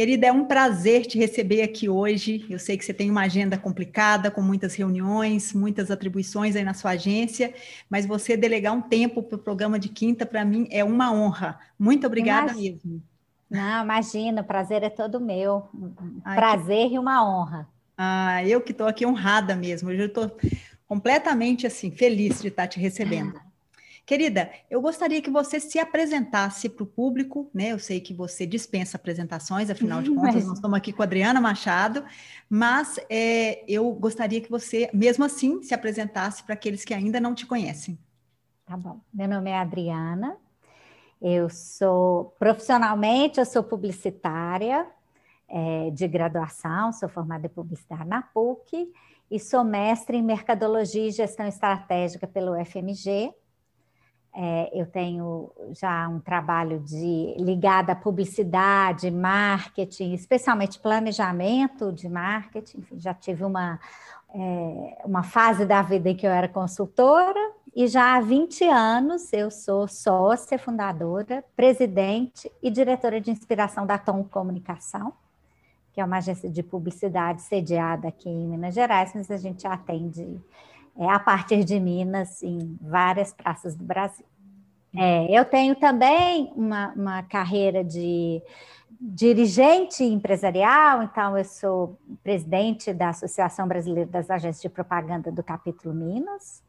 Querida, é um prazer te receber aqui hoje. Eu sei que você tem uma agenda complicada, com muitas reuniões, muitas atribuições aí na sua agência, mas você delegar um tempo para o programa de quinta, para mim, é uma honra. Muito obrigada Imagina. mesmo. Não, imagina, o prazer é todo meu. Ai, prazer que... e uma honra. Ah, eu que estou aqui honrada mesmo. Eu estou completamente assim feliz de estar te recebendo. Querida, eu gostaria que você se apresentasse para o público, né? Eu sei que você dispensa apresentações, afinal de contas, mas... nós estamos aqui com a Adriana Machado, mas é, eu gostaria que você, mesmo assim, se apresentasse para aqueles que ainda não te conhecem. Tá bom. Meu nome é Adriana, eu sou profissionalmente, eu sou publicitária é, de graduação, sou formada em publicidade na PUC e sou mestre em mercadologia e gestão estratégica pelo FMG é, eu tenho já um trabalho de ligado à publicidade, marketing, especialmente planejamento de marketing. Enfim, já tive uma, é, uma fase da vida em que eu era consultora e já há 20 anos eu sou sócia, fundadora, presidente e diretora de inspiração da Tom Comunicação, que é uma agência de publicidade sediada aqui em Minas Gerais, mas a gente atende é, a partir de Minas, em várias praças do Brasil. É, eu tenho também uma, uma carreira de dirigente empresarial, então eu sou presidente da Associação Brasileira das Agências de Propaganda do capítulo Minas,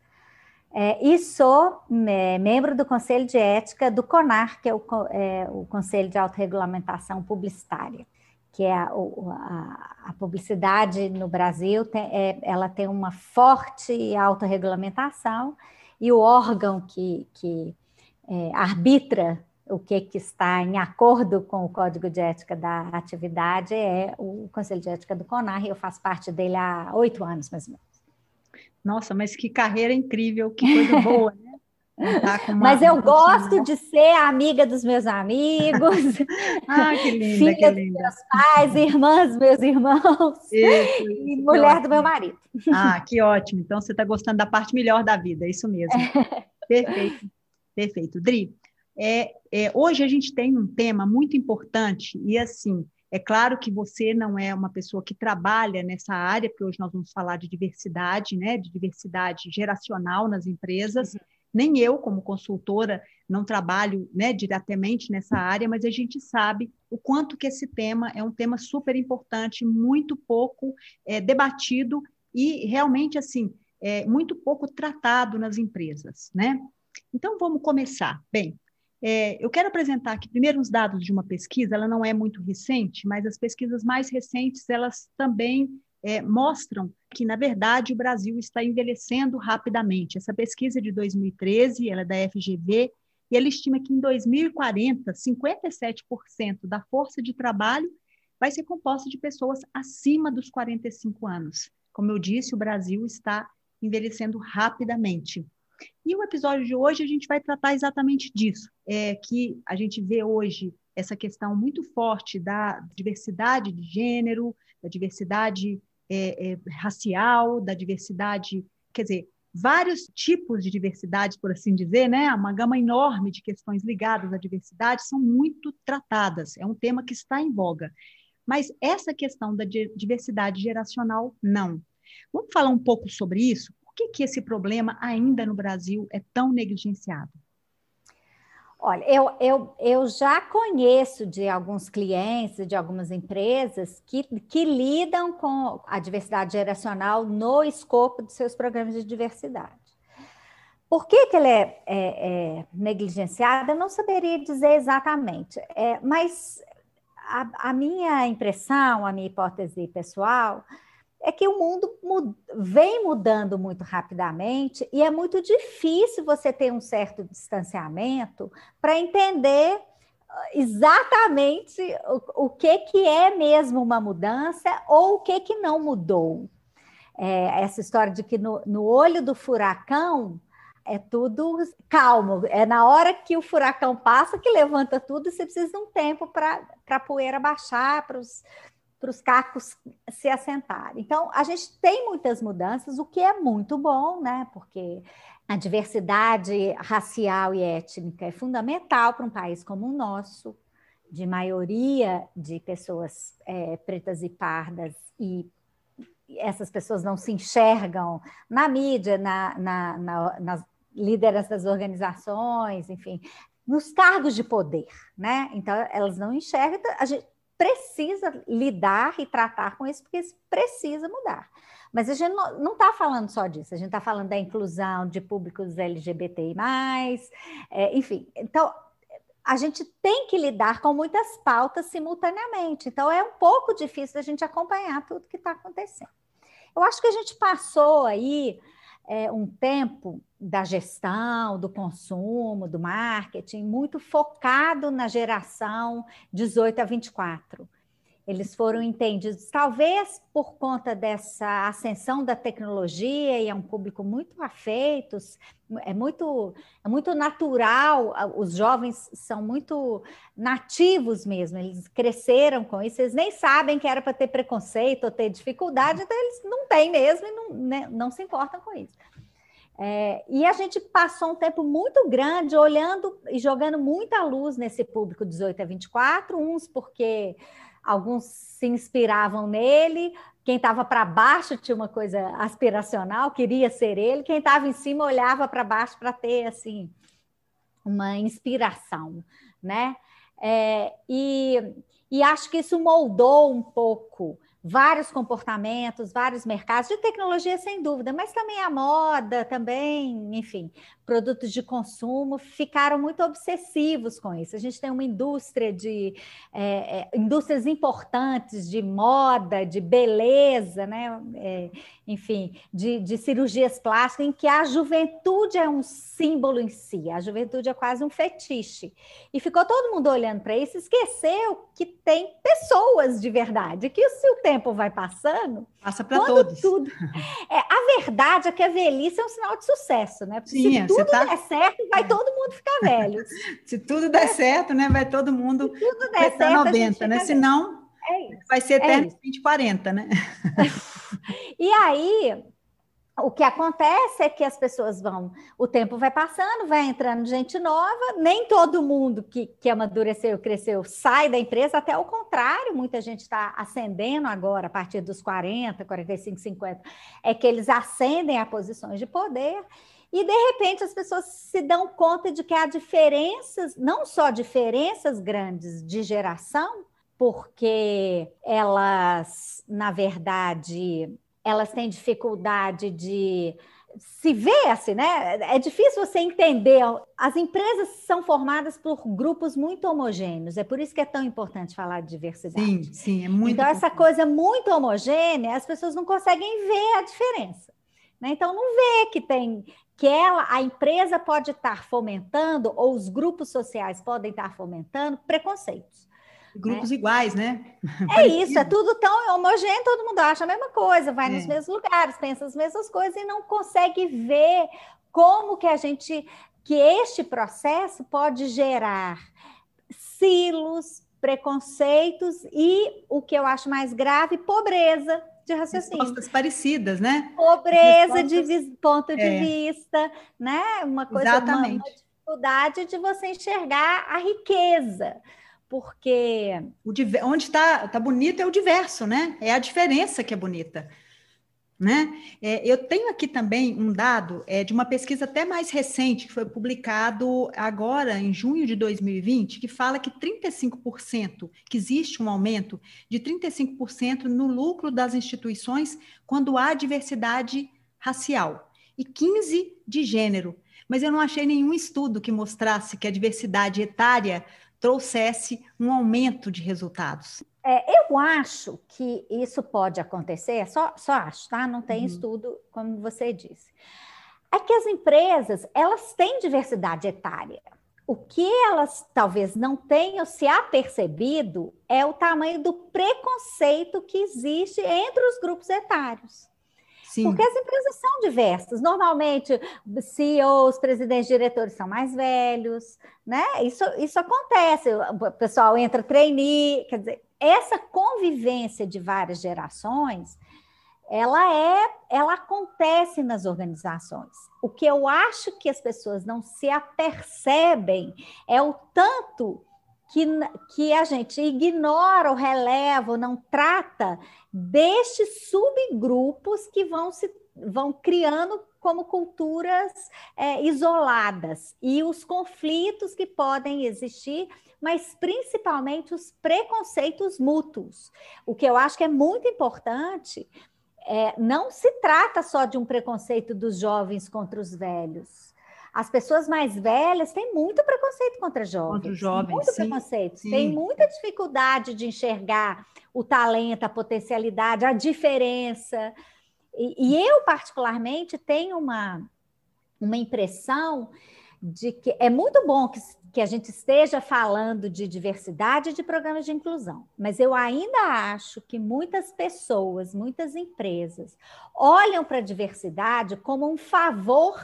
é, e sou é, membro do Conselho de Ética do CONAR, que é o, é, o Conselho de Autorregulamentação Publicitária que é a, a, a, publicidade no Brasil, tem, é, ela tem uma forte autorregulamentação e o órgão que, que é, arbitra o que, que está em acordo com o Código de Ética da atividade é o Conselho de Ética do CONAR, e eu faço parte dele há oito anos, mais ou menos. Nossa, mas que carreira incrível, que coisa boa, né? Uma, Mas eu gosto de ser amiga dos meus amigos, ah, que linda, filha que linda. dos meus pais, irmãs dos meus irmãos isso, e mulher do meu marido. Ah, que ótimo. Então você está gostando da parte melhor da vida, é isso mesmo. É. Perfeito, perfeito. Dri, é, é, hoje a gente tem um tema muito importante e assim, é claro que você não é uma pessoa que trabalha nessa área, porque hoje nós vamos falar de diversidade, né, de diversidade geracional nas empresas. Uhum nem eu, como consultora, não trabalho né, diretamente nessa área, mas a gente sabe o quanto que esse tema é um tema super importante, muito pouco é, debatido e realmente assim é, muito pouco tratado nas empresas, né? Então vamos começar. Bem, é, eu quero apresentar aqui primeiro os dados de uma pesquisa. Ela não é muito recente, mas as pesquisas mais recentes elas também é, mostram que, na verdade, o Brasil está envelhecendo rapidamente. Essa pesquisa é de 2013, ela é da FGV, e ela estima que em 2040, 57% da força de trabalho vai ser composta de pessoas acima dos 45 anos. Como eu disse, o Brasil está envelhecendo rapidamente. E o episódio de hoje a gente vai tratar exatamente disso, é que a gente vê hoje essa questão muito forte da diversidade de gênero, da diversidade é, é, racial, da diversidade, quer dizer, vários tipos de diversidade, por assim dizer, né? Uma gama enorme de questões ligadas à diversidade são muito tratadas. É um tema que está em voga. Mas essa questão da diversidade geracional, não. Vamos falar um pouco sobre isso? Por que, que esse problema ainda no Brasil é tão negligenciado? Olha, eu, eu, eu já conheço de alguns clientes, de algumas empresas que, que lidam com a diversidade geracional no escopo de seus programas de diversidade. Por que, que ele é, é, é, negligenciado? Eu não saberia dizer exatamente, é, mas a, a, minha impressão, a minha hipótese pessoal, é que o mundo mud, vem mudando muito rapidamente e é muito difícil você ter um certo distanciamento para entender ah, exatamente o, o, que, que é mesmo uma mudança ou o que, que não mudou. É, essa história de que no, no olho do furacão é tudo calmo. É na hora que o furacão passa que levanta tudo e você precisa de um tempo para a poeira baixar, para os cacos se assentarem. Então, a gente tem muitas mudanças, o que é muito bom, né? Porque a diversidade racial e étnica é fundamental para um país como o nosso, de maioria de pessoas é, pretas e pardas e essas pessoas não se enxergam na mídia, na, na, na, nas lideranças das organizações, enfim, nos cargos de poder, né? Então, elas não enxergam, então, gente precisa lidar e tratar com isso, porque isso precisa mudar. Mas a gente não está falando só disso, a gente está falando da inclusão de públicos LGBTI, é, enfim. Então, a gente tem que lidar com muitas pautas simultaneamente. Então, é um pouco difícil a gente acompanhar tudo que está acontecendo. Eu acho que a gente passou aí é, um tempo da gestão, do consumo, do marketing, muito focado na geração 18 a 24 eles foram entendidos, talvez por conta dessa ascensão da tecnologia e é um público muito afeito, é muito, é muito natural, os jovens são muito nativos mesmo, eles cresceram com isso, eles nem sabem que era para ter preconceito ou ter dificuldade, então eles não têm mesmo e não, né, não se importam com isso. É, e a gente passou um tempo muito grande olhando e jogando muita luz nesse público 18 a 24, uns porque alguns se inspiravam nele, quem estava para baixo tinha uma coisa aspiracional, queria ser ele, quem estava em cima olhava para baixo para ter assim uma inspiração, né? É, e, e acho que isso moldou um pouco vários comportamentos, vários mercados de tecnologia, sem dúvida, mas também a moda, também, enfim, produtos de consumo ficaram muito obsessivos com isso. A gente tem uma indústria de é, é, indústrias importantes de moda, de beleza, né? É, enfim, de, de cirurgias plásticas, em que a juventude é um símbolo em si, a juventude é quase um fetiche. E ficou todo mundo olhando para isso, esqueceu que tem pessoas de verdade, que se o tempo vai passando. Passa para todos. Tudo, é, a verdade é que a velhice é um sinal de sucesso, né? Porque Sim, se tudo tá... der certo, vai todo mundo ficar velho. se tudo der certo, né? Vai todo mundo. Se tudo der certo, 90, né? Senão, é vai ser até é 40, né? E aí, o que acontece é que as pessoas vão, o tempo vai passando, vai entrando gente nova, nem todo mundo que, que amadureceu, cresceu, sai da empresa, até o contrário, muita gente está ascendendo agora, a partir dos 40, 45, 50, é que eles ascendem a posições de poder, e de repente as pessoas se dão conta de que há diferenças, não só diferenças grandes de geração, porque elas, na verdade, elas têm dificuldade de se ver assim, né? É difícil você entender. As empresas são formadas por grupos muito homogêneos. É por isso que é tão importante falar de diversidade. Sim, sim, é muito. Então, importante. essa coisa muito homogênea, as pessoas não conseguem ver a diferença. Né? Então, não vê que tem que ela, a empresa pode estar fomentando, ou os grupos sociais podem estar fomentando preconceitos. Grupos é. iguais, né? É isso, é tudo tão homogêneo, todo mundo acha a mesma coisa, vai é. nos mesmos lugares, pensa as mesmas coisas e não consegue ver como que a gente, que este processo pode gerar silos, preconceitos e, o que eu acho mais grave, pobreza de raciocínio. Respostas parecidas, né? Pobreza Respostas... de ponto de é. vista, né? Uma coisa, Exatamente. Uma, uma dificuldade de você enxergar a riqueza porque o onde está tá bonito é o diverso, né? É a diferença que é bonita. Né? É, eu tenho aqui também um dado é, de uma pesquisa até mais recente, que foi publicado agora, em junho de 2020, que fala que 35%, que existe um aumento de 35% no lucro das instituições quando há diversidade racial, e 15% de gênero. mas eu não achei nenhum estudo que mostrasse que a diversidade etária trouxesse um aumento de resultados. É, eu acho que isso pode acontecer, só, só acho, tá? Não tem uhum. estudo, como você disse. É que as empresas, elas têm diversidade etária. O que elas talvez não tenham se apercebido é o tamanho do preconceito que existe entre os grupos etários. Sim. Porque as empresas são diversas. Normalmente, CEOs, presidentes, diretores são mais velhos, né? Isso, isso acontece. O pessoal entra trainee, quer dizer, essa convivência de várias gerações, ela é, ela acontece nas organizações. O que eu acho que as pessoas não se apercebem é o tanto que, que a gente ignora ou releva, ou não trata destes subgrupos que vão se vão criando como culturas é, isoladas e os conflitos que podem existir, mas principalmente os preconceitos mútuos. O que eu acho que é muito importante é, não se trata só de um preconceito dos jovens contra os velhos. As pessoas mais velhas têm muito preconceito contra jovens. Contra os jovens, muito sim, preconceito. Sim. Tem muita dificuldade de enxergar o talento, a potencialidade, a diferença. E, e eu, particularmente, tenho uma, uma impressão de que é muito bom que, que a gente esteja falando de diversidade de programas de inclusão, mas eu ainda acho que muitas pessoas, muitas empresas olham para a diversidade como um favor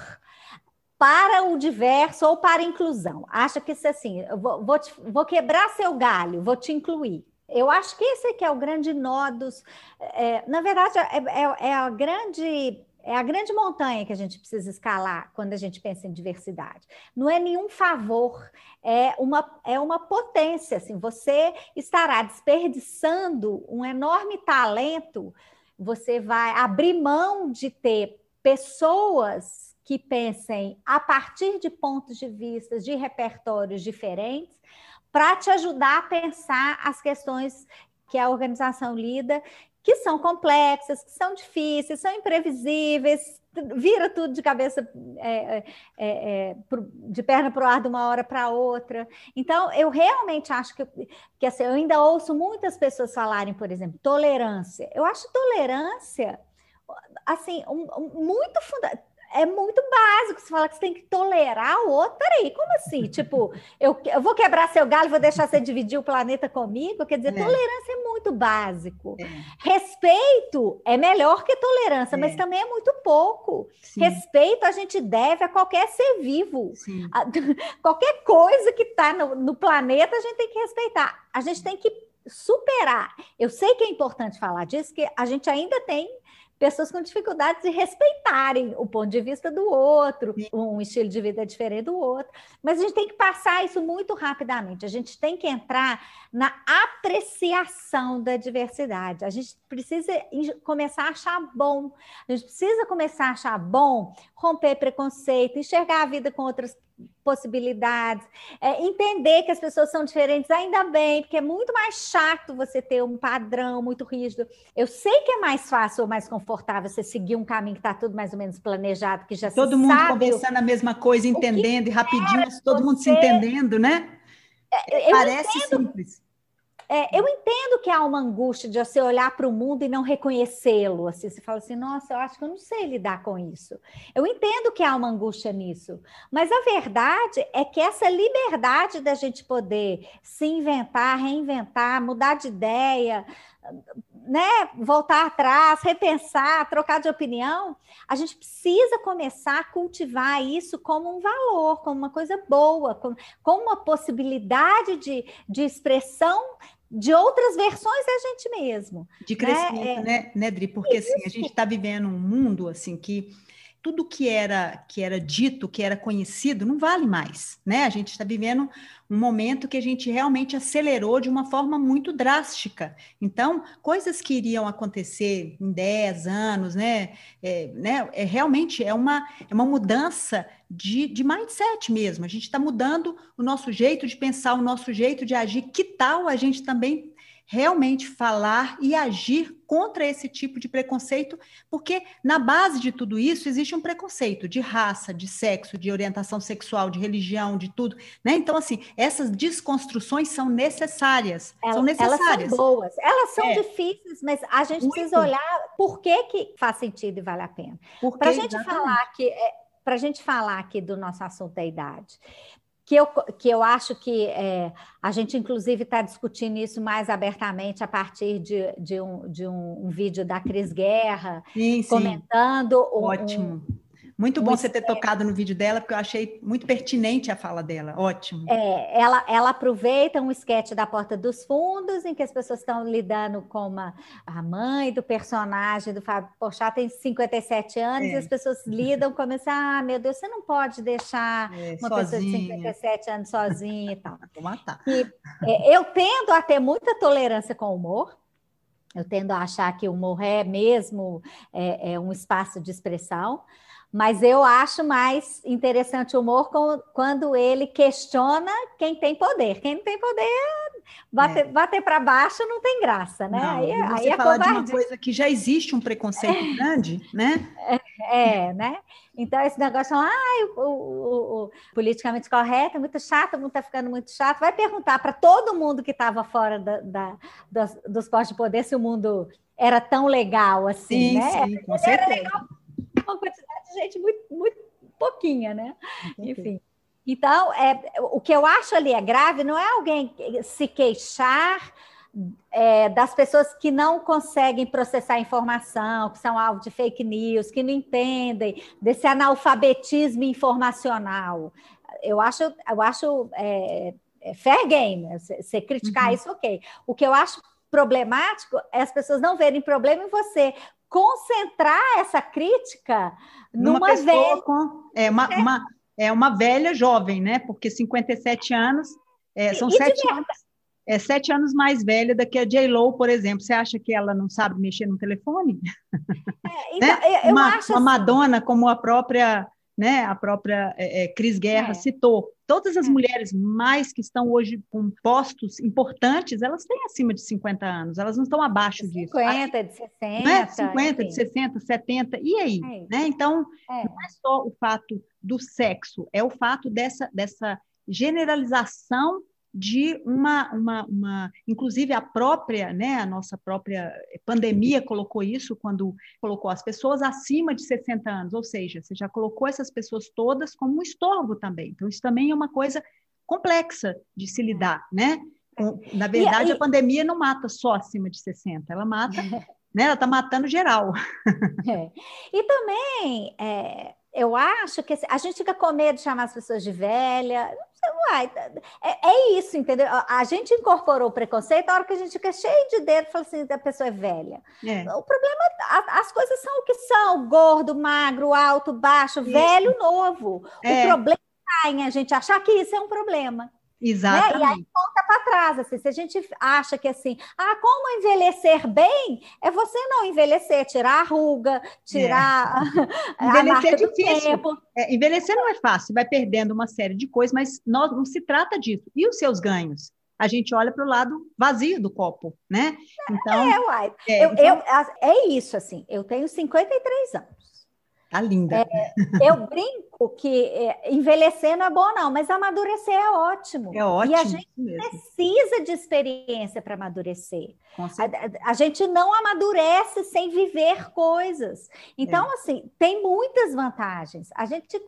para o diverso ou para a inclusão. Acha que isso é assim, vou, vou, te, vou quebrar seu galho, vou te incluir. Eu acho que esse que é o grande nó dos. É, na verdade, é, é, é, a grande. É a grande montanha que a gente precisa escalar quando a gente pensa em diversidade. Não é nenhum favor, é uma, é uma potência. Assim, você estará desperdiçando um enorme talento, você vai abrir mão de ter pessoas que pensem a partir de pontos de vista, de repertórios diferentes, para te ajudar a pensar as questões que a organização lida, que são complexas, que são difíceis, são imprevisíveis, vira tudo de cabeça, é, é, é, é de perna para o ar de uma hora para outra. Então, eu realmente acho que, que assim, eu ainda ouço muitas pessoas falarem, por exemplo, tolerância. Eu acho tolerância assim, um, um, muito fundamental é muito básico. Você fala que você tem que tolerar o outro. Peraí, como assim? tipo, eu, eu vou quebrar seu galho, vou deixar você dividir o planeta comigo? Quer dizer, é. tolerância é muito básico. É. Respeito é melhor que tolerância, é. mas também é muito pouco. Sim. Respeito a gente deve a qualquer ser vivo. A, qualquer coisa que está no, no planeta, a gente tem que respeitar. A gente tem que superar. Eu sei que é importante falar disso, que a gente ainda tem pessoas com dificuldade de respeitarem o ponto de vista do outro, um estilo de vida diferente do outro. Mas a gente tem que passar isso muito rapidamente. A gente tem que entrar na apreciação da diversidade. A gente precisa começar a achar bom. A gente precisa começar a achar bom romper preconceito, enxergar a vida com outras possibilidades, é, entender que as pessoas são diferentes, ainda bem, porque é muito mais chato você ter um padrão muito rígido. Eu sei que é mais fácil ou mais confortável você seguir um caminho que está tudo mais ou menos planejado, que já todo mundo sabe conversando a mesma coisa, entendendo e rapidinho, todo mundo se entendendo, né? É, Parece simples. É, eu entendo que há uma angústia de você olhar para o mundo e não reconhecê-lo. Assim, você fala assim, nossa, eu acho que eu não sei lidar com isso. Eu entendo que há uma angústia nisso, mas a verdade é que essa liberdade da gente poder se inventar, reinventar, mudar de ideia, né, voltar atrás, repensar, trocar de opinião, a gente precisa começar a cultivar isso como um valor, como uma coisa boa, como, uma possibilidade de, de expressão de outras versões da gente mesmo. De né? crescimento, né, né, né Dri? Porque assim, a gente está vivendo um mundo assim que tudo que era que era dito, que era conhecido, não vale mais, né? A gente está vivendo um momento que a gente realmente acelerou de uma forma muito drástica. Então, coisas que iriam acontecer em 10 anos, né? É, né? É, realmente é uma, é uma mudança de, de mindset mesmo. A gente está mudando o nosso jeito de pensar, o nosso jeito de agir. Que tal a gente também realmente falar e agir contra esse tipo de preconceito, porque na base de tudo isso existe um preconceito de raça, de sexo, de orientação sexual, de religião, de tudo, né? Então assim, essas desconstruções são necessárias, elas, são necessárias. Elas são boas, elas são é. difíceis, mas a gente Muito. precisa olhar por que que faz sentido e vale a pena. Para a gente exatamente. falar que é, para a gente falar aqui do nosso assunto da idade que eu, que eu acho que é, a gente, inclusive, está discutindo isso mais abertamente a partir de, de, um, de um, um vídeo da Cris Guerra, sim, comentando. Sim. Um, Ótimo. Muito bom você ter tocado no vídeo dela, porque eu achei muito pertinente a fala dela. Ótimo. É, ela, ela aproveita um esquete da Porta dos Fundos, em que as pessoas estão lidando com uma, a mãe do personagem do Fábio Porchat tem 57 anos, é. e as pessoas lidam como assim, ah, meu Deus, você não pode deixar é, uma sozinha. pessoa de 57 anos sozinha e tal. Vou matar. E, é, eu tendo a ter muita tolerância com o humor, eu tendo a achar que o humor é mesmo é, é um espaço de expressão, mas eu acho mais interessante o humor quando ele questiona quem tem poder. Quem não tem poder, bater, é. bater para baixo não tem graça, né? Não, aí, é, você aí é falar de uma coisa que já existe um preconceito é. grande, né? É, né? Então, esse negócio, ah, o, o, o, politicamente correto é muito chato, o mundo está ficando muito chato. Vai perguntar para todo mundo que estava fora da, da, dos, dos postos de poder se o mundo era tão legal assim, sim, né? Sim, com certeza. Era legal de gente muito, muito pouquinha, né? Enfim. Então, é, o que eu acho ali é grave não é alguém se queixar é, das pessoas que não conseguem processar informação, que são alvo de fake news, que não entendem desse analfabetismo informacional. Eu acho, eu acho é, é fair game, você criticar uhum. isso, ok. O que eu acho problemático é as pessoas não verem problema em você concentrar essa crítica numa, numa velha. Com, é, uma, é. Uma, é uma velha jovem, né? Porque 57 anos é, são sete anos, é sete anos mais velha do que a J-Lo, por exemplo. Você acha que ela não sabe mexer no telefone? É, então, né? eu, uma, acho uma assim... Madonna, como a própria né, a própria é, é, Cris Guerra é. citou. Todas as é. mulheres mais que estão hoje com postos importantes, elas têm acima de 50 anos, elas não estão abaixo de 50, disso. 50, de 60. Né? 50, enfim. de 60, 70, e aí? É né? Então, não é só o fato do sexo, é o fato dessa, dessa generalização de uma, uma, uma, inclusive a própria, né, a nossa própria pandemia colocou isso quando colocou as pessoas acima de 60 anos, ou seja, você já colocou essas pessoas todas como um estorvo também. Então isso também é uma coisa complexa de se lidar, né? Na verdade, e, e... a pandemia não mata só acima de 60, ela mata, né? Ela está matando geral. É. E também é, eu acho que a gente fica com medo de chamar as pessoas de velha. Uai, é, é, isso, entendeu? A gente incorporou o preconceito a hora que a gente fica cheio de dedo e fala assim, a pessoa é velha. É. O problema, as coisas são o que são: gordo, magro, alto, baixo, isso. velho, novo. É. O problema está em a gente achar que isso é um problema. Exatamente. Né? E aí volta para trás, assim, se a gente acha que assim, ah, como envelhecer bem é você não envelhecer, tirar a ruga, tirar é. a envelhecer é difícil. É, envelhecer não é fácil, vai perdendo uma série de coisas, mas nós, não se trata disso. E os seus ganhos? A gente olha para o lado vazio do copo, né? Então, é, uai. É, eu, então... eu, é isso, assim, eu tenho 53 anos. Tá linda. É, eu brinco que é, envelhecer não é bom, não, mas amadurecer é ótimo. É ótimo. E a gente mesmo. precisa de experiência para amadurecer. A, a, gente não amadurece sem viver coisas. Então, é. assim, tem muitas vantagens. A gente,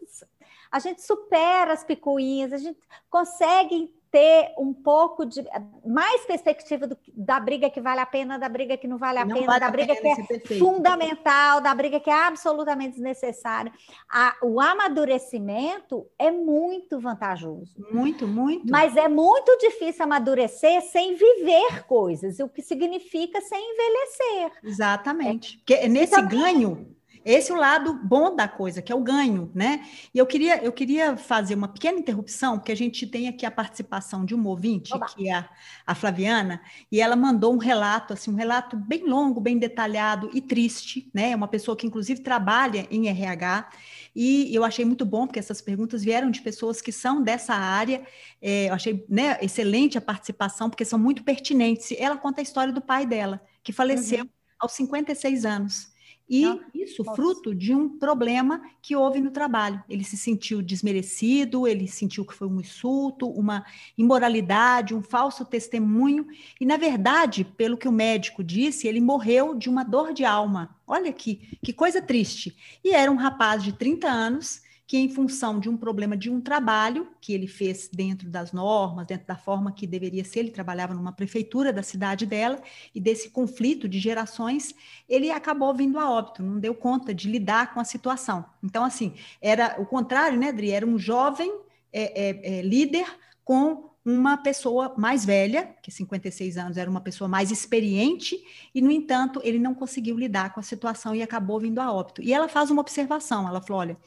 a gente supera as picuinhas, a gente consegue ter um pouco de mais perspectiva do, da briga que vale a pena, da briga que não vale a não pena, vale da briga pena que é fundamental, da briga que é absolutamente desnecessária. A, o amadurecimento é muito vantajoso. Muito, muito. Mas é muito difícil amadurecer sem viver coisas, o que significa sem envelhecer. Exatamente. Porque nesse também... ganho esse é o lado bom da coisa, que é o ganho, né? E eu queria, eu queria fazer uma pequena interrupção, porque a gente tem aqui a participação de um ouvinte, que é a, a Flaviana, e ela mandou um relato, assim, um relato bem longo, bem detalhado e triste, né? É uma pessoa que, inclusive, trabalha em RH, e eu achei muito bom, porque essas perguntas vieram de pessoas que são dessa área. É, eu achei né, excelente a participação, porque são muito pertinentes. Ela conta a história do pai dela, que faleceu uhum. aos 56 anos. E Não, isso nossa. fruto de um problema que houve no trabalho. Ele se sentiu desmerecido, ele sentiu que foi um insulto, uma imoralidade, um falso testemunho. E, na verdade, pelo que o médico disse, ele morreu de uma dor de alma. Olha que, que coisa triste. E era um rapaz de 30 anos que, em função de um problema de um trabalho que ele fez dentro das normas, dentro da forma que deveria ser, ele trabalhava numa prefeitura da cidade dela, e desse conflito de gerações, ele acabou vindo a óbito, não deu conta de lidar com a situação. Então, assim, era o contrário, né, Adri? Era um jovem é, é, é, líder com uma pessoa mais velha, que 56 anos era uma pessoa mais experiente, e, no entanto, ele não conseguiu lidar com a situação e acabou vindo a óbito. E ela faz uma observação, ela falou, olha,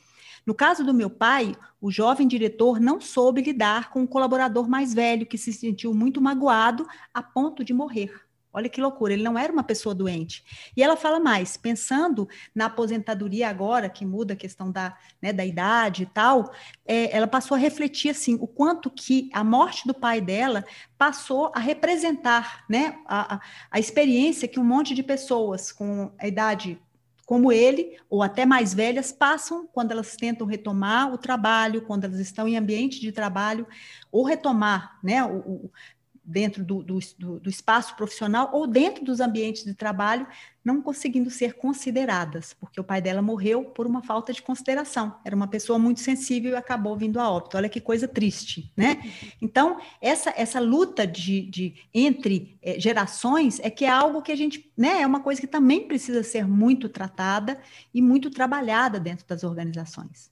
no caso do meu pai, o jovem diretor não soube lidar com um colaborador mais velho que se sentiu muito magoado a ponto de morrer. Olha que loucura, ele não era uma pessoa doente. E ela fala mais, pensando na aposentadoria agora, que muda a questão da, né, da idade e tal, é, ela passou a refletir assim, o quanto que a morte do pai dela passou a representar né, a, a, a experiência que um monte de pessoas com a idade como ele, ou até mais velhas, passam quando elas tentam retomar o trabalho, quando elas estão em ambiente de trabalho, ou retomar né, o, o dentro do, do, do, espaço profissional ou dentro dos ambientes de trabalho, não conseguindo ser consideradas, porque o pai dela morreu por uma falta de consideração. Era uma pessoa muito sensível e acabou vindo a óbito. Olha que coisa triste, né? Então, essa, essa luta de, de entre é, gerações é que é algo que a gente, né, é uma coisa que também precisa ser muito tratada e muito trabalhada dentro das organizações.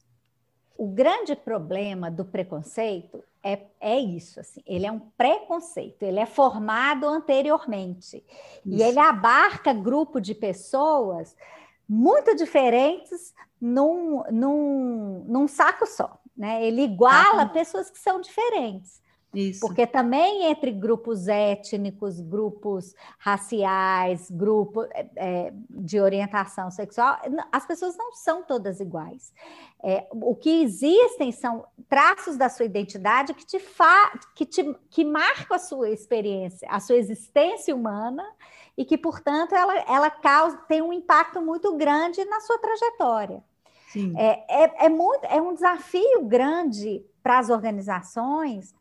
O grande problema do preconceito é, é isso, assim, ele é um preconceito, ele é formado anteriormente isso. e ele abarca grupo de pessoas muito diferentes num, num, num saco só, né? Ele iguala ah. pessoas que são diferentes. Isso. Porque também entre grupos étnicos, grupos raciais, grupos é, é, de orientação sexual, as pessoas não são todas iguais. É, o que existem são traços da sua identidade que te, fa que te que marcam a sua experiência, a sua existência humana e que, portanto, ela, ela causa, tem um impacto muito grande na sua trajetória. É, é, é, muito, é um desafio grande para as organizações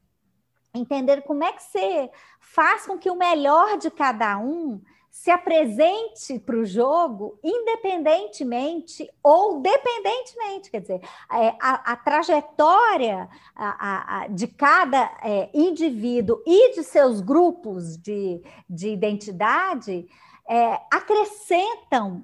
entender como é que você faz com que o melhor de cada um se apresente para o jogo independentemente ou dependentemente, quer dizer, é, a, a trajetória a, a, de cada é, indivíduo e de seus grupos de, de identidade é, acrescentam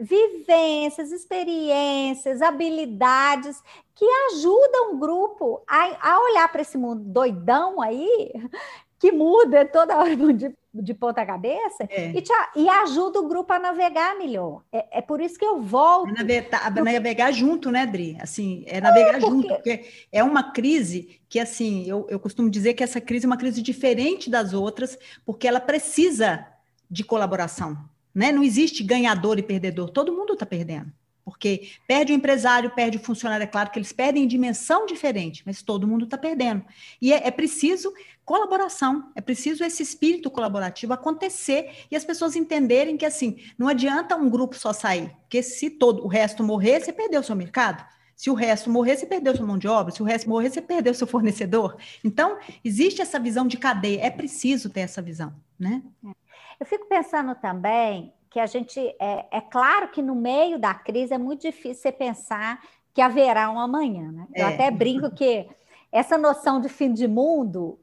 vivências, experiências, habilidades que ajudam o grupo a, a olhar para esse mundo doidão aí, que muda toda hora de, de ponta cabeça, é. e, te, e ajuda o grupo a navegar melhor. É, é por isso que eu volto. Navegar, navegar junto, né, Dri? Assim, é navegar é porque... junto, porque é uma crise que, assim, eu, eu costumo dizer que essa crise é uma crise diferente das outras, porque ela precisa de colaboração. Né? Não existe ganhador e perdedor, todo mundo está perdendo. Porque perde o empresário, perde o funcionário, é claro que eles perdem em dimensão diferente, mas todo mundo está perdendo. E é, é, preciso colaboração, é preciso esse espírito colaborativo acontecer e as pessoas entenderem que assim, não adianta um grupo só sair, porque se todo o resto morrer, você perdeu o seu mercado. Se o resto morrer, você perdeu sua mão de obra. Se o resto morrer, você perdeu seu fornecedor. Então, existe essa visão de cadeia. É preciso ter essa visão, né? É. Eu fico pensando também que a gente é, é claro que no meio da crise é muito difícil você pensar que haverá um amanhã, né? Eu é. até brinco que essa noção de fim de mundo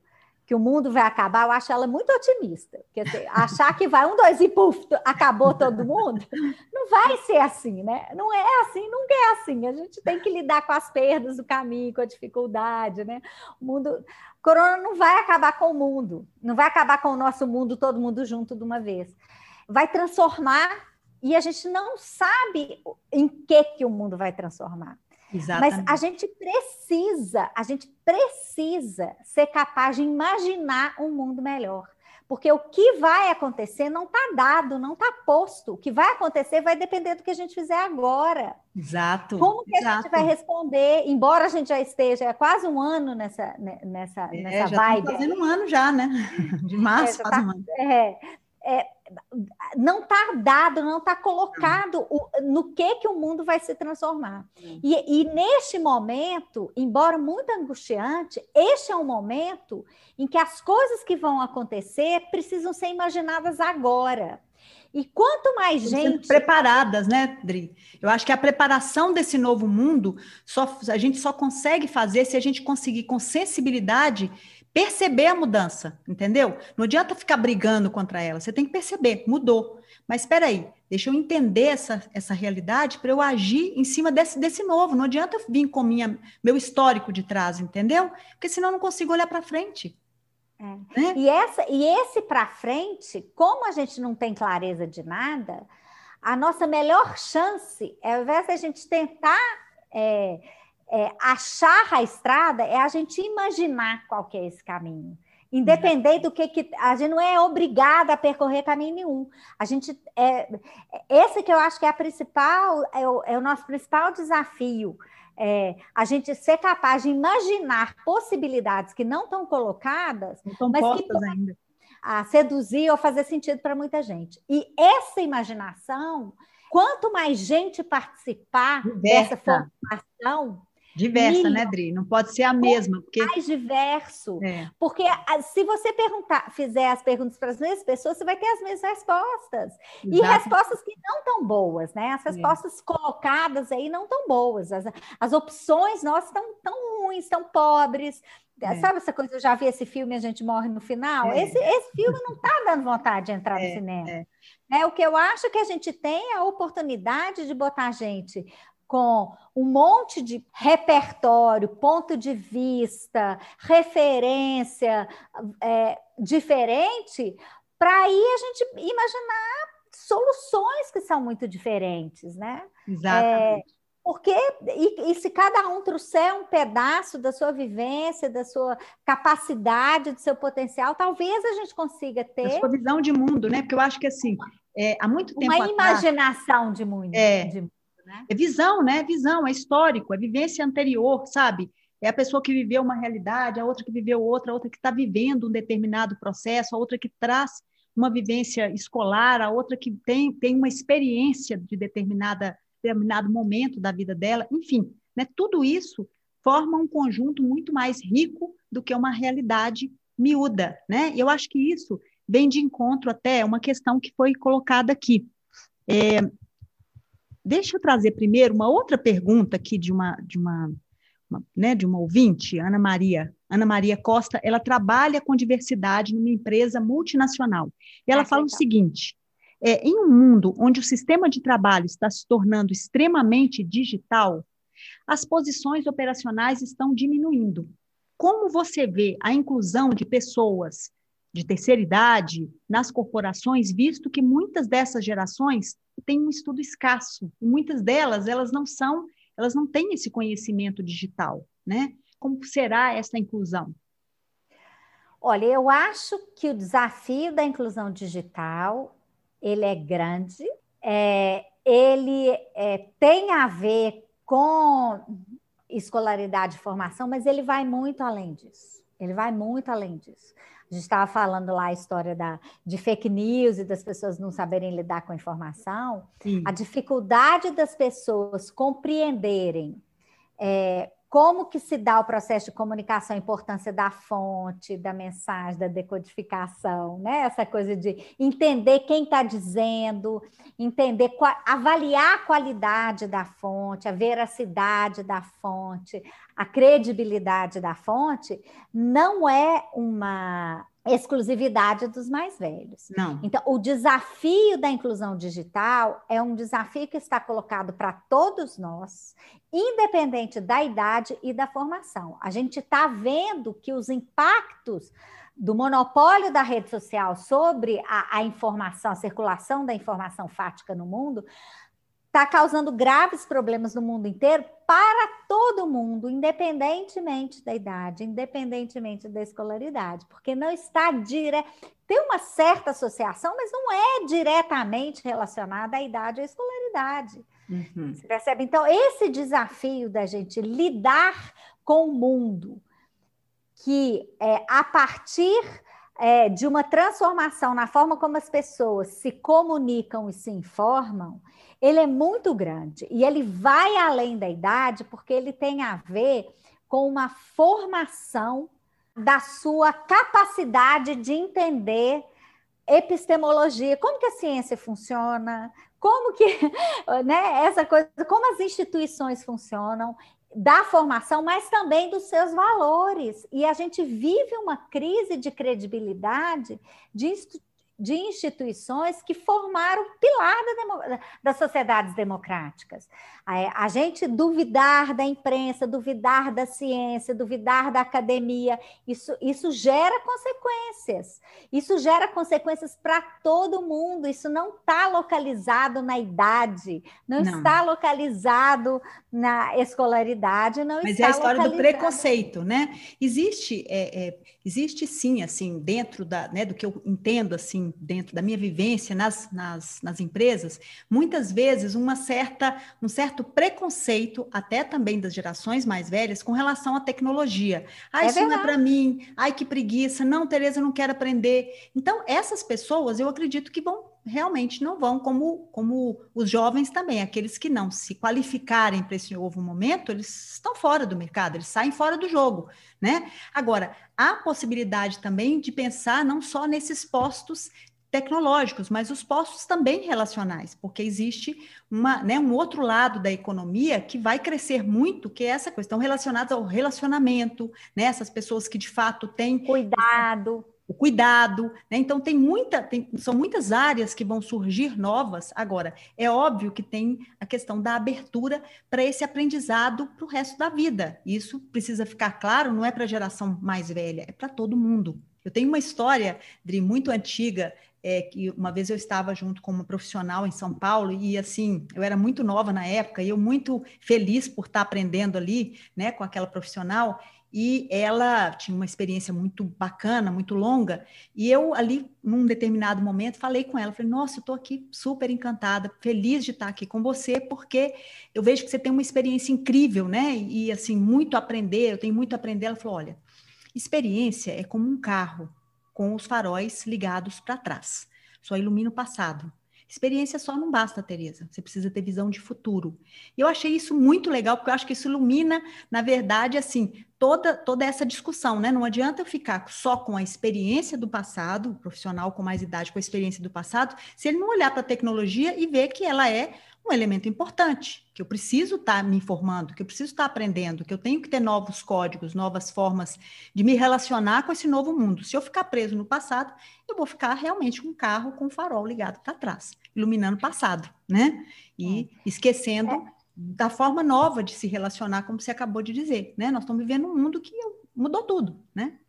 que o mundo vai acabar, eu acho ela muito otimista. Quer dizer, achar que vai um, dois e puf, acabou todo mundo, não vai ser assim, né? Não é assim, nunca é assim. A gente tem que lidar com as perdas do caminho, com a dificuldade, né? O mundo, corona não vai acabar com o mundo, não vai acabar com o nosso mundo, todo mundo junto de uma vez. Vai transformar e a gente não sabe em que, que o mundo vai transformar. Exatamente. Mas a gente precisa, a gente precisa ser capaz de imaginar um mundo melhor. Porque o que vai acontecer não está dado, não está posto. O que vai acontecer vai depender do que a gente fizer agora. Exato. Como que exato. a gente vai responder, embora a gente já esteja há quase um ano nessa, né, nessa, é, nessa já vibe. fazendo um ano já, né? De março, é, tá, um ano. É, é, não está dado, não está colocado o, no que que o mundo vai se transformar. E, e, neste momento, embora muito angustiante, este é um momento em que as coisas que vão acontecer precisam ser imaginadas agora. E quanto mais gente. Preparadas, né, Dri? Eu acho que a preparação desse novo mundo só, a gente só consegue fazer se a gente conseguir, com sensibilidade, perceber a mudança, entendeu? Não adianta ficar brigando contra ela, você tem que perceber, mudou. Mas espera aí, deixa eu entender essa, essa realidade para eu agir em cima desse, desse novo. Não adianta eu vir com minha, meu histórico de trás, entendeu? Porque senão eu não consigo olhar para frente. É. Né? E, essa, e esse para frente, como a gente não tem clareza de nada, a nossa melhor chance, é, ao invés da gente tentar é, é, achar a estrada é a gente imaginar qual que é esse caminho. Independente do que, que a gente não é obrigada a percorrer caminho nenhum. A gente é esse que eu acho que é a principal é o, é o nosso principal desafio. É, a gente ser capaz de imaginar possibilidades que não estão colocadas, não mas que ainda. a seduzir ou fazer sentido para muita gente. E essa imaginação, quanto mais gente participar Diversa. dessa formação, Diversa, né, Dri? Não pode ser a mesma. Porque... Mais diverso. É. Porque se você perguntar, fizer as perguntas para as mesmas pessoas, você vai ter as mesmas respostas. Exato. E respostas que não tão boas, né? As é. respostas é. colocadas aí não tão boas. As, as opções nossas estão tão ruins, tão pobres. É. Sabe essa coisa? Eu já vi esse filme A Gente Morre no Final? É. Esse, esse filme não está dando vontade de entrar no é, cinema. É. é. o que eu acho que a gente tem a oportunidade de botar gente com um monte de repertório, ponto de vista, referência é, diferente, para aí a gente imaginar soluções que são muito diferentes, né? Exatamente. É, porque, e, e, se cada um trouxer um pedaço da sua vivência, da sua capacidade, do seu potencial, talvez a gente consiga ter. A sua visão de mundo, né? Porque eu acho que assim, é, há muito tempo. Uma imaginação de mundo. É, de né? É visão, né? Visão, é histórico, é vivência anterior, sabe? É a pessoa que viveu uma realidade, a outra que viveu outra, a outra que está vivendo um determinado processo, a outra que traz uma vivência escolar, a outra que tem, tem uma experiência de determinada, determinado momento da vida dela, enfim, né? tudo isso forma um conjunto muito mais rico do que uma realidade miúda, né? Eu acho que isso vem de encontro até uma questão que foi colocada aqui. É, Deixa eu trazer primeiro uma outra pergunta aqui de uma, de uma, uma, né, de uma ouvinte, Ana Maria. Ana Maria Costa, ela trabalha com diversidade numa empresa multinacional. E ela ah, fala legal. o seguinte: é, em um mundo onde o sistema de trabalho está se tornando extremamente digital, as posições operacionais estão diminuindo. Como você vê a inclusão de pessoas de terceira idade nas corporações, visto que muitas dessas gerações têm um estudo escasso, e muitas delas elas não são, elas não têm esse conhecimento digital, né? Como será essa inclusão? Olha, eu acho que o desafio da inclusão digital ele é grande, é, ele é, tem a ver com escolaridade e formação, mas ele vai muito além disso. Ele vai muito além disso. A gente estava falando lá a história da, de fake news e das pessoas não saberem lidar com a informação. Sim. A dificuldade das pessoas compreenderem é, como que se dá o processo de comunicação, a importância da fonte, da mensagem, da decodificação, né? Essa coisa de entender quem está dizendo, entender, avaliar a qualidade da fonte, a veracidade da fonte, a credibilidade da fonte, não é uma exclusividade dos mais velhos. Não. Então, o desafio da inclusão digital é um desafio que está colocado para todos nós, independente da idade e da formação. A gente está vendo que os impactos do monopólio da rede social sobre a, a informação, a circulação da informação fática no mundo, está causando graves problemas no mundo inteiro para todo mundo, independentemente da idade, independentemente da escolaridade, porque não está direto. Tem uma certa associação, mas não é diretamente relacionada à idade ou à escolaridade. Uhum. Você percebe? Então, esse desafio da gente lidar com o mundo, que é, a partir é, de uma transformação na forma como as pessoas se comunicam e se informam, ele é muito grande e ele vai além da idade porque ele tem a ver com uma formação da sua capacidade de entender epistemologia, como que a ciência funciona, como que, né, essa coisa, como as instituições funcionam, da formação, mas também dos seus valores. E a gente vive uma crise de credibilidade de de instituições que formaram o pilar da das sociedades democráticas. A, a, gente duvidar da imprensa, duvidar da ciência, duvidar da academia, isso, isso gera consequências. Isso gera consequências para todo mundo. Isso não está localizado na idade, não, não, está localizado na escolaridade, não Mas é a história localizado... do preconceito, né? Existe, é, é, existe sim, assim, dentro da, né, do que eu entendo, assim, dentro da minha vivência nas, nas, nas empresas, muitas vezes uma certa, um certo preconceito, até também das gerações mais velhas, com relação à tecnologia. Ah, é isso verdade. não é para mim, ai que preguiça, não, Tereza, não quero aprender. Então, essas pessoas, eu acredito que vão realmente não vão, como, como os jovens também, aqueles que não se qualificarem para esse novo momento, eles estão fora do mercado, eles saem fora do jogo, né? Agora, há possibilidade também de pensar não só nesses postos tecnológicos, mas os postos também relacionais, porque existe uma, né, um outro lado da economia que vai crescer muito, que é essa questão relacionada ao relacionamento, né, essas pessoas que de fato têm cuidado, o cuidado, né? Então tem muita, tem, são muitas áreas que vão surgir novas. Agora, é óbvio que tem a questão da abertura para esse aprendizado para o resto da vida. Isso precisa ficar claro, não é para a geração mais velha, é para todo mundo. Eu tenho uma história, Dri, muito antiga, é, que uma vez eu estava junto com uma profissional em São Paulo e assim eu era muito nova na época e eu muito feliz por estar aprendendo ali, né, com aquela profissional e ela tinha uma experiência muito bacana, muito longa e eu ali num determinado momento falei com ela, falei nossa, eu estou aqui super encantada, feliz de estar aqui com você porque eu vejo que você tem uma experiência incrível, né, e assim muito aprender, eu tenho muito a aprender. Ela falou, olha, experiência é como um carro com os faróis ligados para trás. Só ilumina o passado. Experiência só não basta, Tereza. Você precisa ter visão de futuro. E eu achei isso muito legal, porque eu acho que isso ilumina, na verdade, assim, toda, toda essa discussão, né? Não adianta eu ficar só com a experiência do passado, o profissional com mais idade com a experiência do passado, se ele não olhar para a tecnologia e ver que ela é um elemento importante, que eu preciso estar tá me informando, que eu preciso estar tá aprendendo, que eu tenho que ter novos códigos, novas formas de me relacionar com esse novo mundo. Se eu ficar preso no passado, eu vou ficar realmente com um carro com o farol ligado para trás, iluminando o passado, né? E é. esquecendo é. Da forma nova de se relacionar, como você acabou de dizer, né? Nós estamos vivendo um mundo que mudou tudo, né?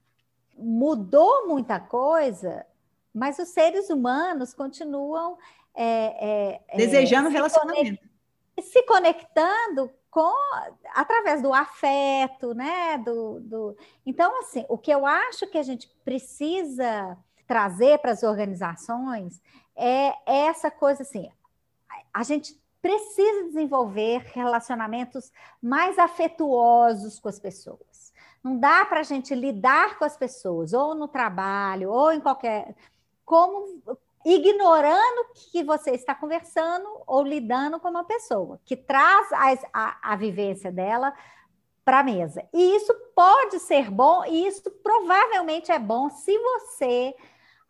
Mudou muita coisa, mas os seres humanos continuam é, é, Desejando relacionamento. se conectando com através do afeto, né? Do, do... Então, assim, o que eu acho que a gente precisa trazer para as organizações é essa coisa assim, a gente precisa desenvolver relacionamentos mais afetuosos com as pessoas. Não dá para a gente lidar com as pessoas, ou no trabalho, ou em qualquer. Como, ignorando que você está conversando ou lidando com uma pessoa, que traz a, a, a vivência dela para a mesa. E isso pode ser bom, e isso provavelmente é bom se você,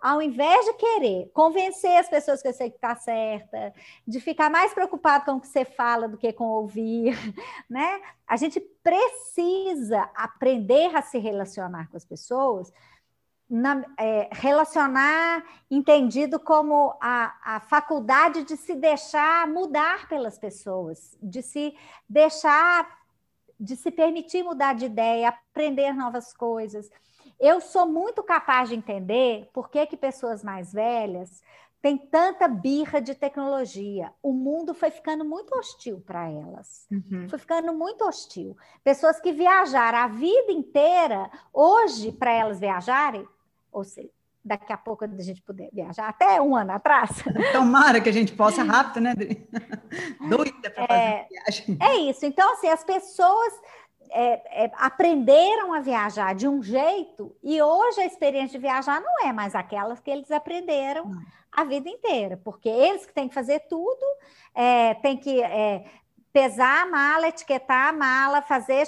ao invés de querer convencer as pessoas que você está certa, de ficar mais preocupado com o que você fala do que com ouvir, né? A gente precisa aprender a se relacionar com as pessoas na, é, relacionar entendido como a, a faculdade de se deixar mudar pelas pessoas, de se deixar, de se permitir mudar de ideia, aprender novas coisas. Eu sou muito capaz de entender por que, que pessoas mais velhas têm tanta birra de tecnologia. O mundo foi ficando muito hostil para elas. Uhum. Foi ficando muito hostil. Pessoas que viajaram a vida inteira, hoje, para elas viajarem, ou seja, daqui a pouco a gente puder viajar, até um ano atrás. Tomara que a gente possa rápido, né, Doida para fazer é, viagem. É isso. Então, assim, as pessoas é, é, aprenderam a viajar de um jeito e hoje a experiência de viajar não é mais aquela que eles aprenderam não. a vida inteira, porque eles que têm que fazer tudo, é, tem que é, pesar a mala, etiquetar a mala, fazer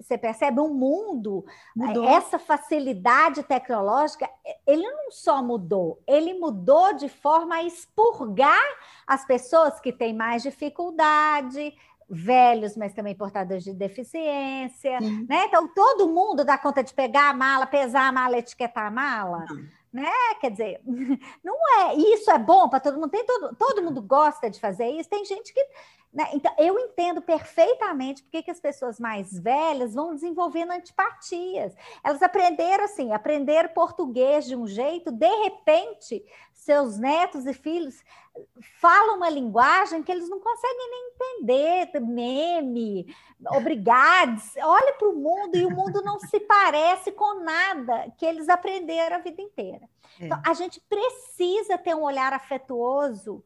você percebe um mundo, mudou. essa facilidade tecnológica, ele não só mudou, ele mudou de forma a expurgar as pessoas que têm mais dificuldade, velhos, mas também portadores de deficiência, né? Então todo mundo dá conta de pegar a mala, pesar a mala, etiquetar a mala. Né? Quer dizer, não é isso é bom para todo mundo. Tem todo, todo mundo gosta de fazer isso. Tem gente que né? Então, eu entendo perfeitamente porque que as pessoas mais velhas vão desenvolvendo antipatias. Elas aprenderam assim, aprenderam português de um jeito, de repente, seus netos e filhos falam uma linguagem que eles não conseguem nem entender, meme, obrigados. Olha para o mundo e o mundo não se parece com nada que eles aprenderam a vida inteira. É. Então, a gente precisa ter um olhar afetuoso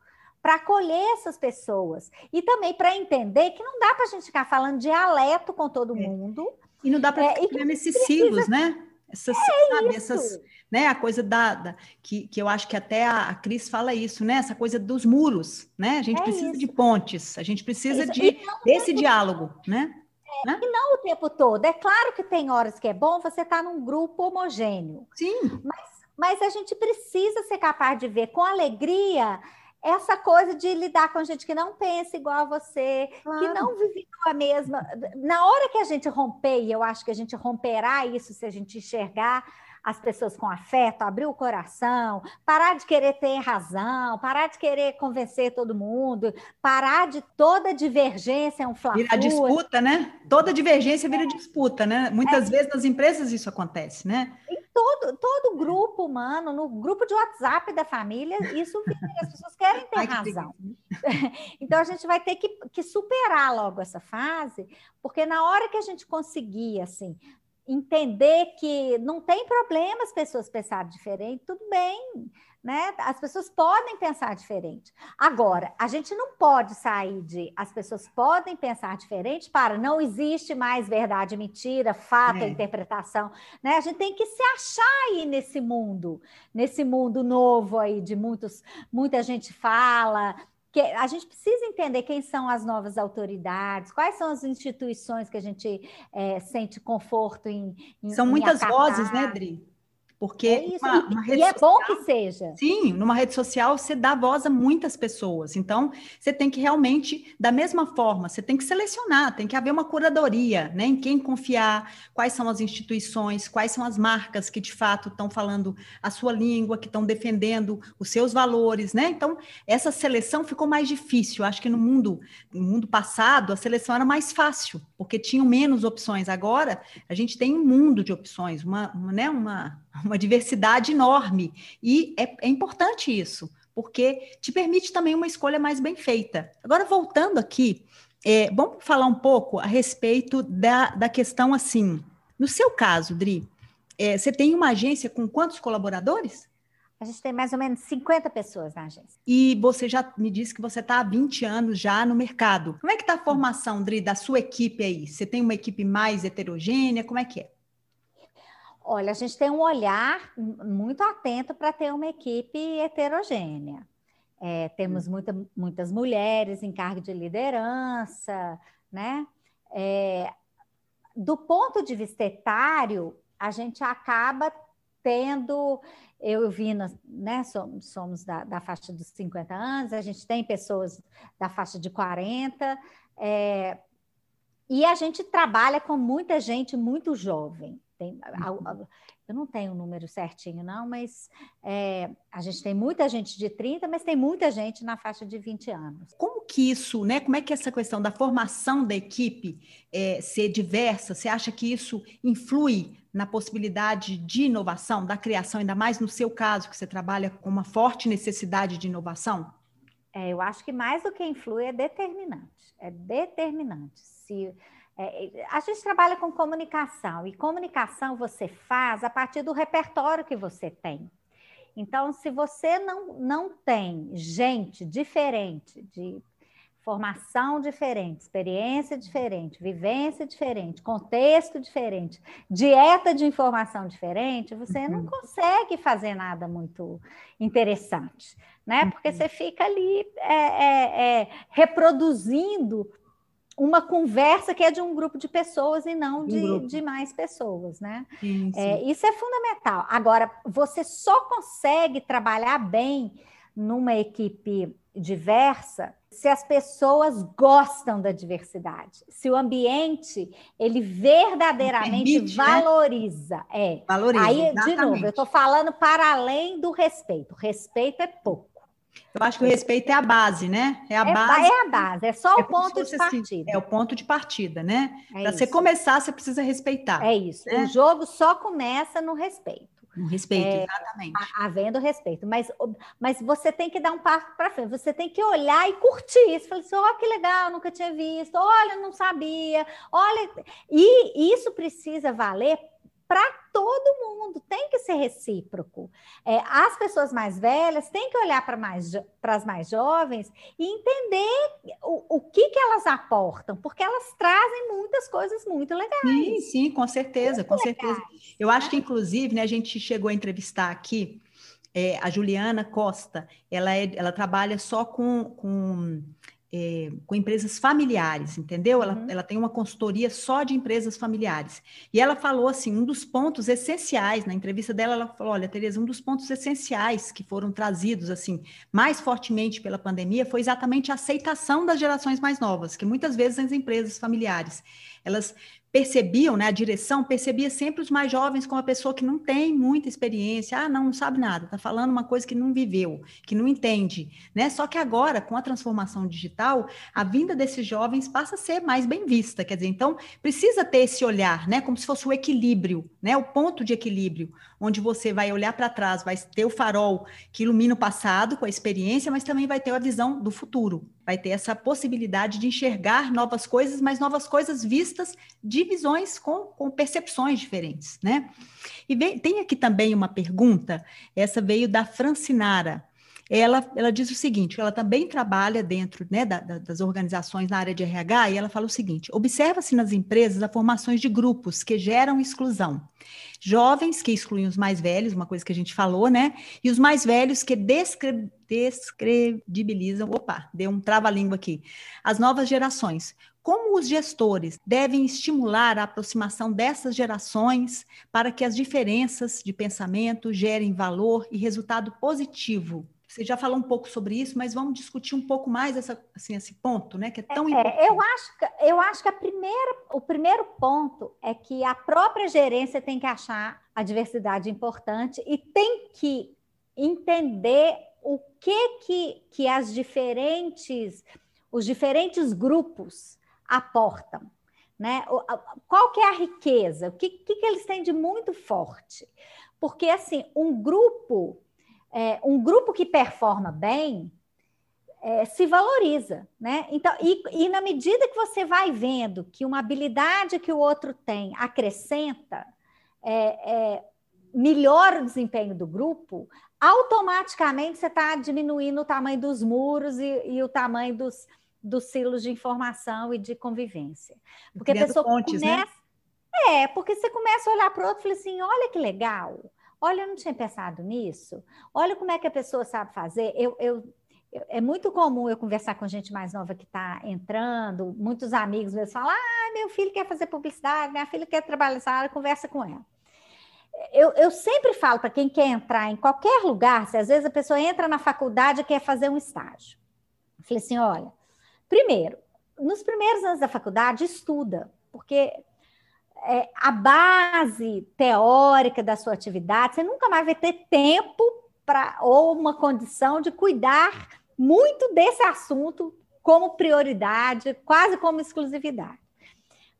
para acolher essas pessoas e também para entender que não dá para a gente ficar falando dialeto com todo é. mundo. E não dá para é, ficar nesses precisa... silos, né? Essas, é sabe, essas, né, a coisa da, da, que, que eu acho que até a, a Cris fala isso, né? Essa coisa dos muros, né? A gente é precisa isso. de pontes, a gente precisa isso. de desse diálogo, né? É, né? E não o tempo todo. É claro que tem horas que é bom você estar tá num grupo homogêneo. Sim. Mas, mas a gente precisa ser capaz de ver com alegria essa coisa de lidar com gente que não pensa igual a você, claro. que não vive a mesma. Na hora que a gente romper, e eu acho que a gente romperá isso se a gente enxergar as pessoas com afeto, abrir o coração, parar de querer ter razão, parar de querer convencer todo mundo, parar de toda divergência é um fla Vira disputa, né? Toda divergência vira é. disputa, né? Muitas é. vezes nas empresas isso acontece, né? Em todo, todo grupo humano, no grupo de WhatsApp da família, isso as pessoas querem ter Ai, razão. Que então a gente vai ter que, que superar logo essa fase, porque na hora que a gente conseguir, assim, entender que não tem problema as pessoas pensarem diferente, tudo bem, né? As pessoas podem pensar diferente. Agora, a gente não pode sair de as pessoas podem pensar diferente para não existe mais verdade, mentira, fato, é. interpretação, né? A gente tem que se achar aí nesse mundo, nesse mundo novo aí de muitos, muita gente fala, que a gente precisa entender quem são as novas autoridades, quais são as instituições que a gente é, sente conforto em, em São muitas vozes, né, Dri? Porque é isso. Uma, uma e, é social, bom que seja. Sim, numa rede social você dá voz a muitas pessoas. Então, você tem que realmente, da mesma forma, você tem que selecionar, tem que haver uma curadoria, né? Em quem confiar, quais são as instituições, quais são as marcas que de fato estão falando a sua língua, que estão defendendo os seus valores, né? Então, essa seleção ficou mais difícil. Acho que no mundo, no mundo passado, a seleção era mais fácil, porque tinham menos opções. Agora, a gente tem um mundo de opções, uma, uma né? uma uma diversidade enorme. E é, é importante isso, porque te permite também uma escolha mais bem feita. Agora, voltando aqui, é, vamos falar um pouco a respeito da, da questão assim. No seu caso, Dri, é, você tem uma agência com quantos colaboradores? A gente tem mais ou menos 50 pessoas na agência. E você já me disse que você está há 20 anos já no mercado. Como é que está a formação, Dri, da sua equipe aí? Você tem uma equipe mais heterogênea? Como é que é? Olha, a gente tem um olhar muito atento para ter uma equipe heterogênea. É, temos hum. muita, muitas mulheres em cargo de liderança, né? É, do ponto de vista etário, a gente acaba tendo, eu e Vina, né, somos, somos da, da, faixa dos 50 anos, a gente tem pessoas da faixa de 40, é, e a gente trabalha com muita gente muito jovem Tem, uhum. eu não tenho o um número certinho, não, mas é, a gente tem muita gente de 30, mas tem muita gente na faixa de 20 anos. Como que isso, né? Como é que essa questão da formação da equipe é, ser diversa, você acha que isso influi na possibilidade de inovação, da criação, ainda mais no seu caso, que você trabalha com uma forte necessidade de inovação? É, eu acho que mais do que influi é determinante. É determinante. Se é, a gente trabalha com comunicação e comunicação você faz a partir do repertório que você tem. Então, se você não, não tem gente diferente, de formação diferente, experiência diferente, vivência diferente, contexto diferente, dieta de informação diferente, você uhum. não consegue fazer nada muito interessante, né? Porque uhum. você fica ali é, é, é, reproduzindo uma conversa que é de um grupo de pessoas e não de, um de mais pessoas, né? Sim, sim. É, isso é fundamental. Agora, você só consegue trabalhar bem numa equipe diversa se as pessoas gostam da diversidade, se o ambiente ele verdadeiramente Permite, né? valoriza, né? é. Valoriza. Aí, exatamente. de novo, eu estou falando para além do respeito. Respeito é pouco. Eu acho que o respeito é a base, né? É a é, base. É a base, é só é o ponto de assim, partida. Assim, é o ponto de partida, né? É Para você começar, você precisa respeitar. É isso. Né? O jogo só começa no respeito. No respeito, é, exatamente. Havendo respeito. Mas, mas você tem que dar um passo para frente. Você tem que olhar e curtir isso. Falar assim, ó, oh, que legal, nunca tinha visto. Olha, não sabia. Olha. E isso precisa valer para todo mundo, tem que ser recíproco. É, as pessoas mais velhas têm que olhar para mais, as mais jovens e entender o, o que, que elas aportam, porque elas trazem muitas coisas muito legais. Sim, sim, com certeza, muito com legais, certeza. Eu né? acho que, inclusive, né, a gente chegou a entrevistar aqui é, a Juliana Costa, ela, é, ela trabalha só com, com é, com empresas familiares, entendeu? Ela, uhum. ela tem uma consultoria só de empresas familiares. E ela falou assim, um dos pontos essenciais, na entrevista dela, ela falou, olha, Tereza, um dos pontos essenciais que foram trazidos, assim, mais fortemente pela pandemia foi exatamente a aceitação das gerações mais novas, que muitas vezes as empresas familiares, elas percebiam, né, a direção percebia sempre os mais jovens como a pessoa que não tem muita experiência, ah, não, não sabe nada, está falando uma coisa que não viveu, que não entende, né? Só que agora, com a transformação digital, a vinda desses jovens passa a ser mais bem vista, quer dizer, então precisa ter esse olhar, né, como se fosse o equilíbrio, né, o ponto de equilíbrio, onde você vai olhar para trás, vai ter o farol que ilumina o passado com a experiência, mas também vai ter a visão do futuro, vai ter essa possibilidade de enxergar novas coisas, mas novas coisas vistas de visões com, com percepções diferentes, né? E vem, tem aqui também uma pergunta, essa veio da Francinara. Ela, ela diz o seguinte: ela também trabalha dentro né, da, da, das organizações na área de RH, e ela fala o seguinte: observa-se nas empresas a formações de grupos que geram exclusão. Jovens que excluem os mais velhos, uma coisa que a gente falou, né? E os mais velhos que descre descredibilizam, opa, deu um trava-língua aqui, as novas gerações. Como os gestores devem estimular a aproximação dessas gerações para que as diferenças de pensamento gerem valor e resultado positivo? Você já falou um pouco sobre isso, mas vamos discutir um pouco mais essa, assim, esse ponto, né? Que é tão é, importante. Eu acho que, eu acho que a primeira, o primeiro ponto é que a própria gerência tem que achar a diversidade importante e tem que entender o que que, que as diferentes, os diferentes grupos aportam. Né? Qual que é a riqueza? O que, que, que eles têm de muito forte? Porque, assim, um grupo, é, um grupo que performa bem, é, se valoriza, né? Então, e, e, na medida que você vai vendo que uma habilidade que o outro tem acrescenta, é, é, melhora o desempenho do grupo, automaticamente você está diminuindo o tamanho dos muros e, e o tamanho dos, dos silos de informação e de convivência. Porque Criando a pessoa pontes, né? começa. Né? É, porque você começa a olhar para o outro e fala assim: olha que legal, olha, eu não tinha pensado nisso, olha como é que a pessoa sabe fazer. Eu, eu, é muito comum eu conversar com gente mais nova que está entrando, muitos amigos meus falam: ah, meu filho quer fazer publicidade, minha filha quer trabalhar nessa área, conversa com ela. Eu, eu sempre falo para quem quer entrar em qualquer lugar, se às vezes a pessoa entra na faculdade e quer fazer um estágio. Eu falei assim: olha, Primeiro, nos primeiros anos da faculdade, estuda, porque é, a base teórica da sua atividade, você nunca mais vai ter tempo para ou uma condição de cuidar muito desse assunto como prioridade, quase como exclusividade.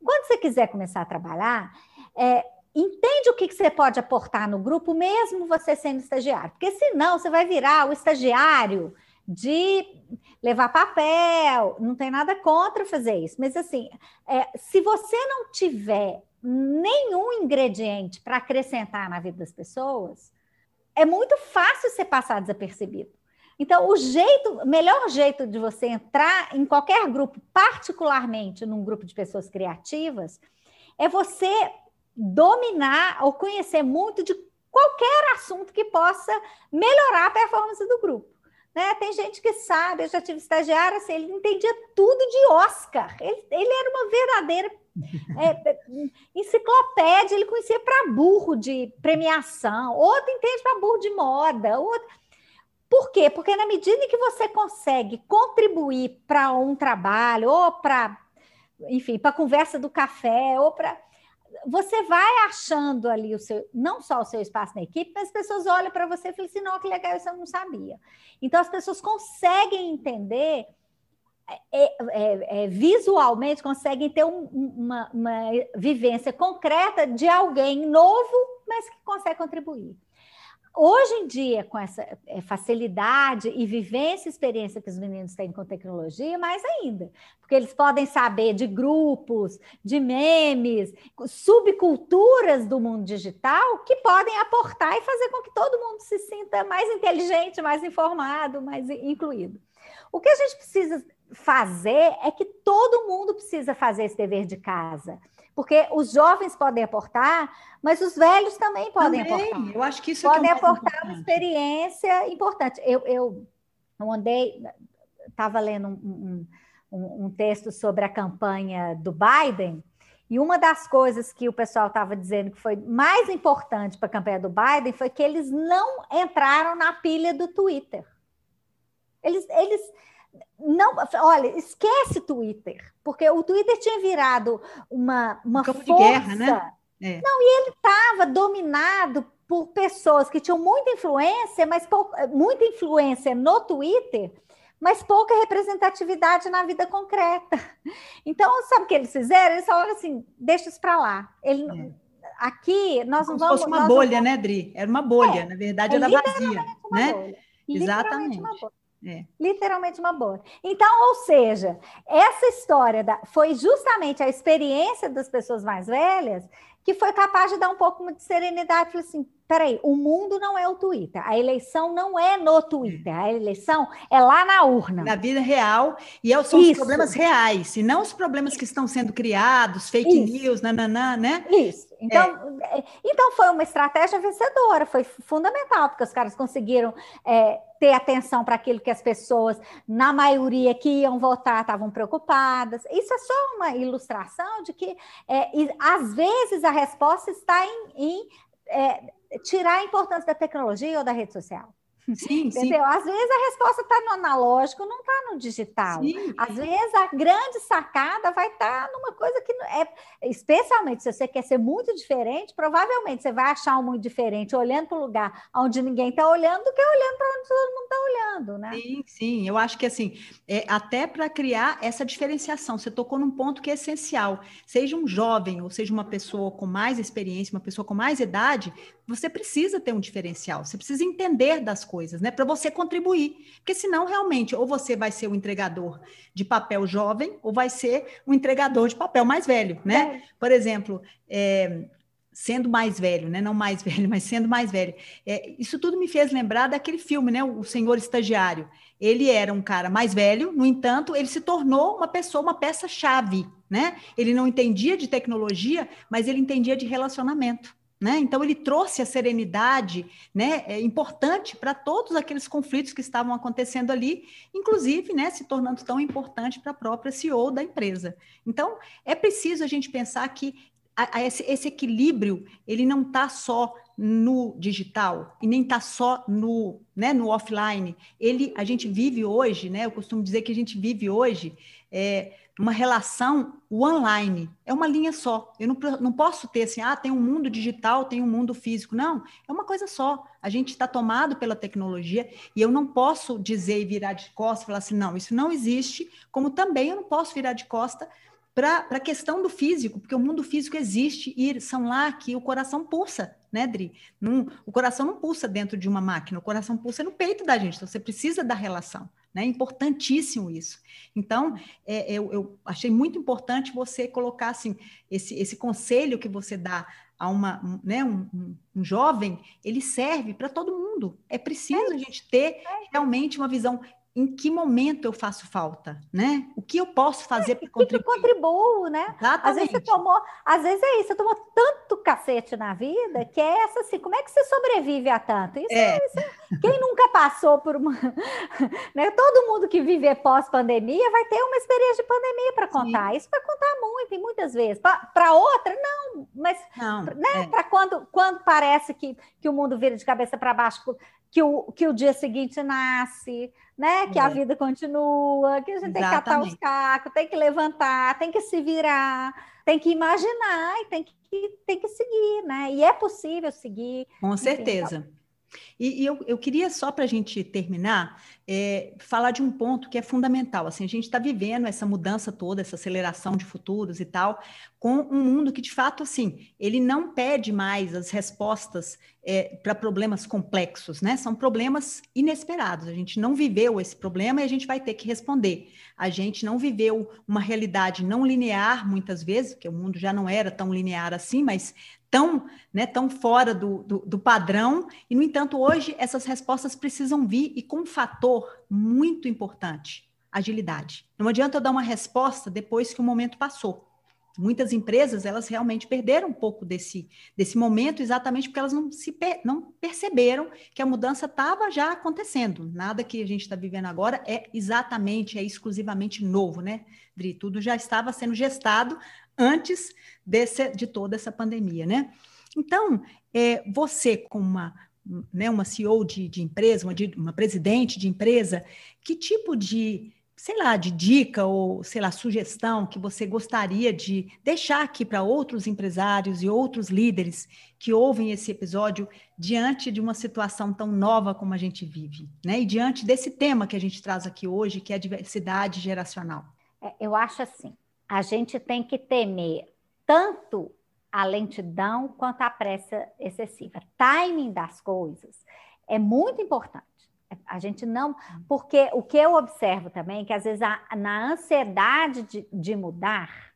Quando você quiser começar a trabalhar, é, entende o que, que você pode aportar no grupo, mesmo você sendo estagiário, porque senão você vai virar o estagiário de levar papel, não tem nada contra fazer isso, mas assim, é, se você não tiver nenhum ingrediente para acrescentar na vida das pessoas, é muito fácil ser passar desapercebido. Então, o jeito, melhor jeito de você entrar em qualquer grupo, particularmente num grupo de pessoas criativas, é você dominar ou conhecer muito de qualquer assunto que possa melhorar a performance do grupo. Né? Tem gente que sabe, eu já tive estagiário, assim, ele entendia tudo de Oscar. Ele, ele era uma verdadeira é, enciclopédia, ele conhecia para burro de premiação, outro entende para burro de moda, outro... Por quê? Porque na medida que você consegue contribuir para um trabalho, ou para, enfim, para a conversa do café, ou para você vai achando ali o seu, não só o seu espaço na equipe, mas as pessoas olham para você e falam assim, não, que legal, isso eu não sabia. Então, as pessoas conseguem entender, é, é, é, visualmente, conseguem ter um, uma, uma vivência concreta de alguém novo, mas que consegue contribuir. Hoje em dia, com essa é, facilidade e vivência e experiência que os meninos têm com tecnologia, mais ainda, porque eles podem saber de grupos, de memes, subculturas do mundo digital que podem aportar e fazer com que todo mundo se sinta mais inteligente, mais informado, mais incluído. O que a gente precisa fazer é que todo mundo precisa fazer esse dever de casa porque os jovens podem aportar, mas os velhos também podem também, aportar. Eu acho que isso podem é aportar importante. uma experiência importante. Eu, eu, eu andei, estava lendo um, um, um texto sobre a campanha do Biden. E uma das coisas que o pessoal estava dizendo que foi mais importante para a campanha do Biden foi que eles não entraram na pilha do Twitter. Eles, eles não, olha, esquece Twitter, porque o Twitter tinha virado uma, uma um campo força. de guerra, né? É. Não, e ele estava dominado por pessoas que tinham muita influência, mas muita influência no Twitter, mas pouca representatividade na vida concreta. Então, sabe o que eles fizeram? Eles falaram assim: deixa isso para lá. Ele, é. Aqui nós Como não vamos. Se fosse uma bolha, vamos... né, Dri? Era uma bolha, é, na verdade é era vazia. Né? Bolha. Exatamente. É. Literalmente uma boa. Então, ou seja, essa história da, foi justamente a experiência das pessoas mais velhas que foi capaz de dar um pouco de serenidade. Falei assim: peraí, o mundo não é o Twitter, a eleição não é no Twitter, a eleição é lá na urna. Na vida real, e é são Isso. os problemas reais, e não os problemas que estão sendo criados, fake Isso. news, nananã, né? Isso. Então, é. então foi uma estratégia vencedora, foi fundamental, porque os caras conseguiram é, ter atenção para aquilo que as pessoas, na maioria que iam votar, estavam preocupadas. Isso é só uma ilustração de que, é, às vezes, a resposta está em, em é, tirar a importância da tecnologia ou da rede social. Sim, Entendeu? Sim. Às vezes a resposta está no analógico, não está no digital. Sim. Às vezes a grande sacada vai estar tá numa coisa que é, especialmente se você quer ser muito diferente, provavelmente você vai achar um muito diferente olhando para o lugar onde ninguém está olhando do que olhando para onde todo mundo está olhando, né? Sim, sim. Eu acho que assim, é, até para criar essa diferenciação, você tocou num ponto que é essencial. Seja um jovem ou seja uma pessoa com mais experiência, uma pessoa com mais idade, você precisa ter um diferencial, você precisa entender das coisas, né? Para você contribuir. Porque senão, realmente, ou você vai ser o um entregador de papel jovem, ou vai ser um entregador de papel mais velho, né? É. Por exemplo, é, sendo mais velho, né? Não mais velho, mas sendo mais velho. É, isso tudo me fez lembrar daquele filme, né? O Senhor Estagiário. Ele era um cara mais velho, no entanto, ele se tornou uma pessoa, uma peça-chave, né? Ele não entendia de tecnologia, mas ele entendia de relacionamento. Né? Então, ele trouxe a serenidade né, é importante para todos aqueles conflitos que estavam acontecendo ali, inclusive né, se tornando tão importante para a própria CEO da empresa. Então, é preciso a gente pensar que a, a esse, esse, equilíbrio ele não está só no digital e nem está só no, né, no offline. Ele, a gente vive hoje, né, eu costumo dizer que a gente vive hoje é, uma relação online. É uma linha só. Eu não, não posso ter assim, ah, tem um mundo digital, tem um mundo físico. Não, é uma coisa só. A gente está tomado pela tecnologia e eu não posso dizer e virar de costas e falar assim, não, isso não existe, como também eu não posso virar de costa para a questão do físico, porque o mundo físico existe e são lá que o coração pulsa, né, Dri? Não, o coração não pulsa dentro de uma máquina, o coração pulsa no peito da gente, então você precisa da relação. Né? É importantíssimo isso. Então, é, eu, eu, achei muito importante você colocar assim, esse, esse conselho que você dá a uma, um, né, um, um, um jovem, ele serve para todo mundo. É preciso é a gente ter realmente uma visão em que momento eu faço falta, né? O que eu posso fazer é, para contribuir? Que eu contribuo, né? Exatamente. Às vezes você tomou, às vezes é isso, você tomou tanto cacete na vida que é essa assim, como é que você sobrevive a tanto? Isso, é. isso quem nunca passou por uma, né? Todo mundo que vive pós-pandemia vai ter uma experiência de pandemia para contar. Sim. Isso vai contar muito e muitas vezes. Para outra, não, mas não, né? É. Para quando, quando parece que, que o mundo vira de cabeça para baixo, que o, que o dia seguinte nasce, né? Que é. a vida continua, que a gente Exatamente. tem que catar os cacos, tem que levantar, tem que se virar, tem que imaginar e tem que, tem que seguir, né? E é possível seguir. Com certeza. Enfim, e, e eu, eu, queria só para a gente terminar é, falar de um ponto que é fundamental. Assim, a gente está vivendo essa mudança toda, essa aceleração de futuros e tal, com um mundo que de fato assim ele não pede mais as respostas é, para problemas complexos, né? São problemas inesperados. A gente não viveu esse problema e a gente vai ter que responder. A gente não viveu uma realidade não linear muitas vezes, porque o mundo já não era tão linear assim, mas tão, né, tão fora do, do, do, padrão, e, no entanto, hoje essas respostas precisam vir e com um fator muito importante: agilidade. Não adianta eu dar uma resposta depois que o momento passou. Muitas empresas, elas realmente perderam um pouco desse, desse momento, exatamente porque elas não, se, não perceberam que a mudança estava já acontecendo. Nada que a gente está vivendo agora é exatamente, é exclusivamente novo, né, Dri? Tudo já estava sendo gestado antes desse, de toda essa pandemia, né? Então, é, você, como uma, né, uma CEO de, de empresa, uma, de, uma presidente de empresa, que tipo de, sei lá, de dica ou, sei lá, sugestão que você gostaria de deixar aqui para outros empresários e outros líderes que ouvem esse episódio diante de uma situação tão nova como a gente vive, né? E diante desse tema que a gente traz aqui hoje, que é a diversidade geracional? É, eu acho assim, a gente tem que temer tanto a lentidão quanto a pressa excessiva. Timing das coisas é muito importante. A gente não. Porque o que eu observo também é que, às vezes, a, na ansiedade de, de, mudar,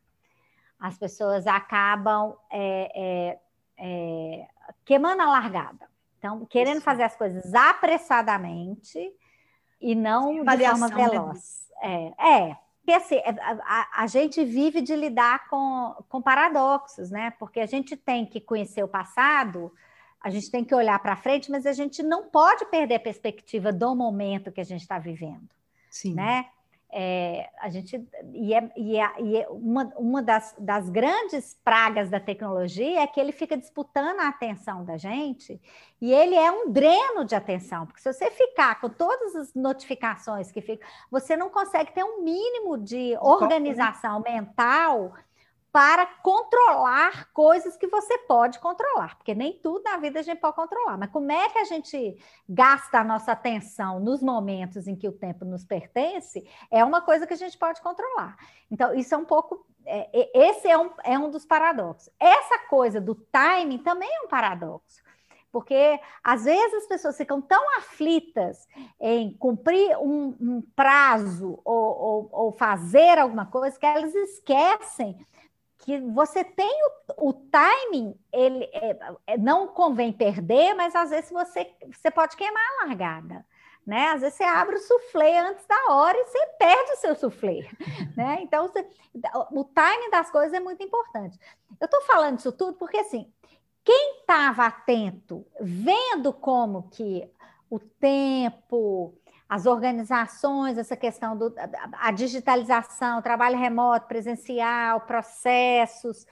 as pessoas acabam é, é, é, queimando a largada. Então, querendo Isso. fazer as coisas apressadamente e não de forma né? veloz. Né? É, é, porque assim, é, a, a, gente vive de lidar com, com paradoxos, né? Porque a gente tem que conhecer o passado, a gente tem que olhar para frente, mas a gente não pode perder a perspectiva do momento que a gente está vivendo. Sim. Né? É, a gente e, é, e, é, e é uma, uma das, das, grandes pragas da tecnologia é que ele fica disputando a atenção da gente e ele é um dreno de atenção, porque se você ficar com todas as notificações que ficam, você não consegue ter um mínimo de organização mental para controlar coisas que você pode controlar, porque nem tudo na vida a gente pode controlar. Mas como é que a gente gasta a nossa atenção nos momentos em que o tempo nos pertence, é uma coisa que a gente pode controlar. Então, isso é um pouco. É, esse é um, é um dos paradoxos. Essa coisa do timing também é um paradoxo. Porque às vezes as pessoas ficam tão aflitas em cumprir um, um prazo ou, ou, ou fazer alguma coisa que elas esquecem que você tem o, o timing, ele é, é, não convém perder, mas às vezes você, você pode queimar a largada. Né? Às vezes você abre o soufflé antes da hora e você perde o seu soufflé. né? Então, você, o timing das coisas é muito importante. Eu estou falando isso tudo porque, assim, quem estava atento, vendo como que o tempo, as organizações, essa questão da a digitalização, trabalho remoto, presencial, processos.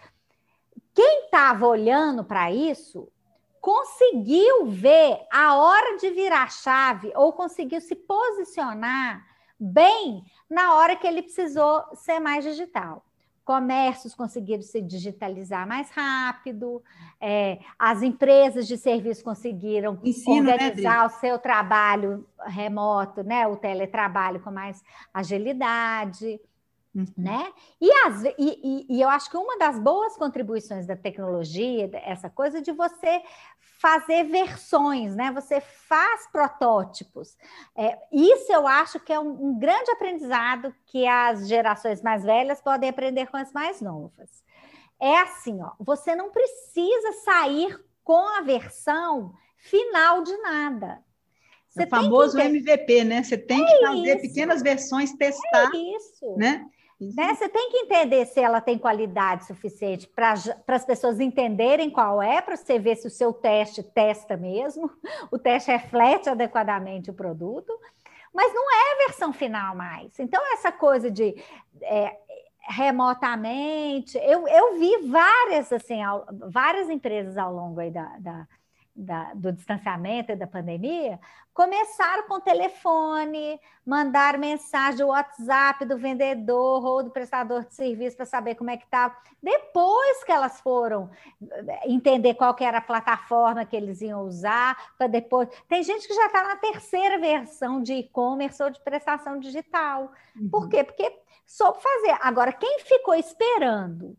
Quem estava olhando para isso conseguiu ver a hora de virar chave ou conseguiu se posicionar bem na hora que ele precisou ser mais digital comércios conseguiram se digitalizar mais rápido, é, as empresas de serviço conseguiram Ensino, né, organizar né, o seu trabalho remoto, né, o teletrabalho com mais agilidade. Uhum. Né? E, as, e, e, e, eu acho que uma das boas contribuições da tecnologia, essa coisa de você fazer versões, né? Você faz protótipos. É, isso eu acho que é um, um, grande aprendizado que as gerações mais velhas podem aprender com as mais novas. É assim, ó, você não precisa sair com a versão final de nada. Você o famoso ter... MVP, né? Você tem é que fazer isso. pequenas versões, testar. É isso. Né? Né? Você tem que entender se ela tem qualidade suficiente para as pessoas entenderem qual é, para você ver se o seu teste testa mesmo, o teste reflete adequadamente o produto, mas não é a versão final mais. Então, essa coisa de é, remotamente, eu, eu vi várias, assim, várias empresas ao longo da, da da, do distanciamento e da pandemia, começaram com telefone, mandar mensagem, WhatsApp do vendedor ou do prestador de serviço para saber como é que estava. Depois que elas foram eh, entender qual que era a plataforma que eles iam usar, para depois. Tem gente que já está na terceira versão de e-commerce ou de prestação digital. Uhum. Por quê? Porque soube fazer. Agora, quem ficou esperando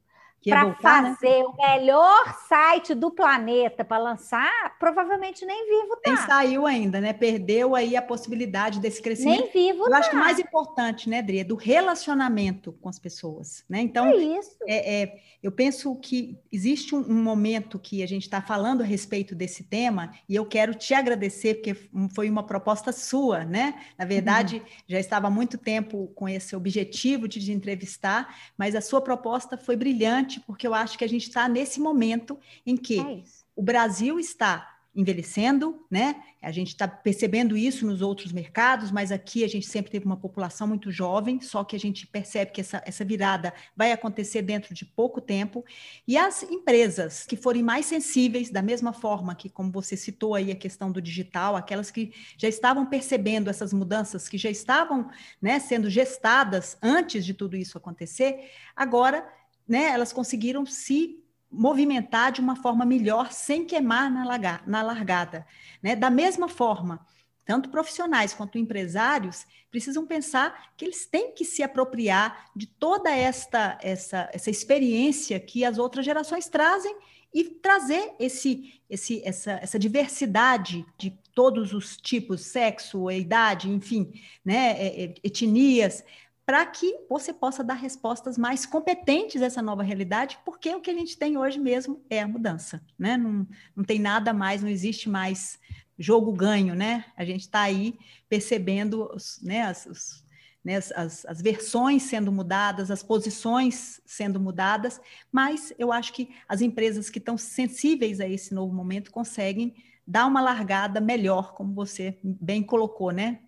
para né? fazer né? o melhor site do planeta para lançar, provavelmente nem vivo tá. Nem saiu ainda, né? Perdeu aí a possibilidade desse crescimento. Nem vivo Eu tá. acho que o mais importante, né, Dri, é do relacionamento com as pessoas, né? Então, é isso. É, é eu penso que existe um, um momento que a gente está falando a respeito desse tema e eu quero te agradecer porque foi uma proposta sua, né? Na verdade, uhum. já estava há muito tempo com esse objetivo de te entrevistar, mas a sua proposta foi brilhante importante, porque eu acho que a gente está nesse momento em que é o Brasil está envelhecendo, né? A gente está percebendo isso nos outros mercados, mas aqui a gente sempre teve uma população muito jovem, só que a gente percebe que essa, essa virada vai acontecer dentro de pouco tempo. E as empresas que forem mais sensíveis, da mesma forma que, como você citou aí a questão do digital, aquelas que já estavam percebendo essas mudanças, que já estavam né, sendo gestadas antes de tudo isso acontecer, agora né, elas conseguiram se movimentar de uma forma melhor, sem queimar na, larga, na largada. Né? Da mesma forma, tanto profissionais quanto empresários precisam pensar que eles têm que se apropriar de toda esta essa, essa experiência que as outras gerações trazem e trazer esse, esse, essa, essa diversidade de todos os tipos, sexo, idade, enfim, né, é, é, etnias, para que você possa dar respostas mais competentes a essa nova realidade, porque o que a gente tem hoje mesmo é a mudança, né? Não, não tem nada mais, não existe mais jogo ganho, né? A gente está aí percebendo os, né, as, os, né, as, as, versões sendo mudadas, as posições sendo mudadas, mas eu acho que as empresas que estão sensíveis a esse novo momento conseguem dar uma largada melhor, como você bem colocou, né?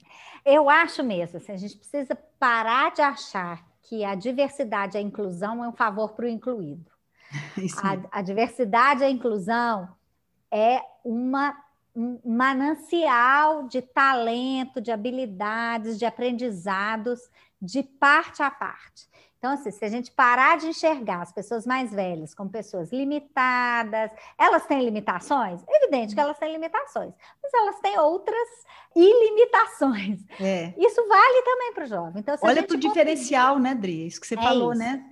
Eu acho mesmo, assim, a gente precisa parar de achar que a diversidade e a inclusão é um favor para o incluído. A, a, diversidade e a inclusão é uma, um manancial de talento, de habilidades, de aprendizados de parte a parte. Então, assim, se a gente parar de enxergar as pessoas mais velhas como pessoas limitadas, elas têm limitações? Evidente que elas têm limitações, mas elas têm outras ilimitações. É. Isso vale também para o jovem. Então, Olha para o diferencial, né, Dri? Isso que você é falou, isso. né?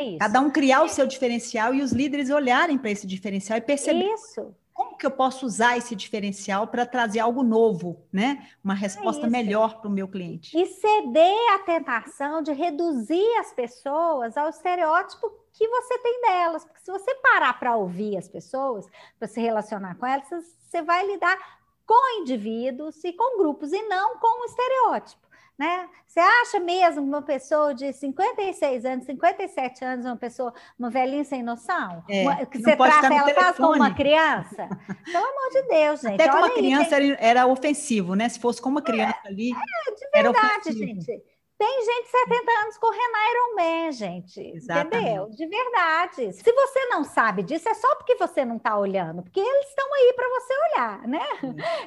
É isso. Cada um criar o seu diferencial e os líderes olharem para esse diferencial e perceber. Isso como que eu posso usar esse diferencial para trazer algo novo, né? Uma resposta é melhor para o meu cliente. E ceder à tentação de reduzir as pessoas ao estereótipo que você tem delas. Porque se você parar para ouvir as pessoas, para se relacionar com elas, você vai lidar com indivíduos e com grupos e não com o estereótipo. Né? Você acha mesmo que uma pessoa de 56 anos, 57 anos, uma pessoa, uma velhinha sem noção? É, uma, que você trata ela quase como uma criança? Pelo amor de Deus, gente. Até como uma criança tem... era ofensivo, né? Se fosse como uma criança é, ali. É, de verdade, gente. Tem gente de 70 anos correndo Ironman, gente. Exatamente. Entendeu? De verdade. Se você não sabe disso, é só porque você não está olhando, porque eles estão aí para você olhar, né?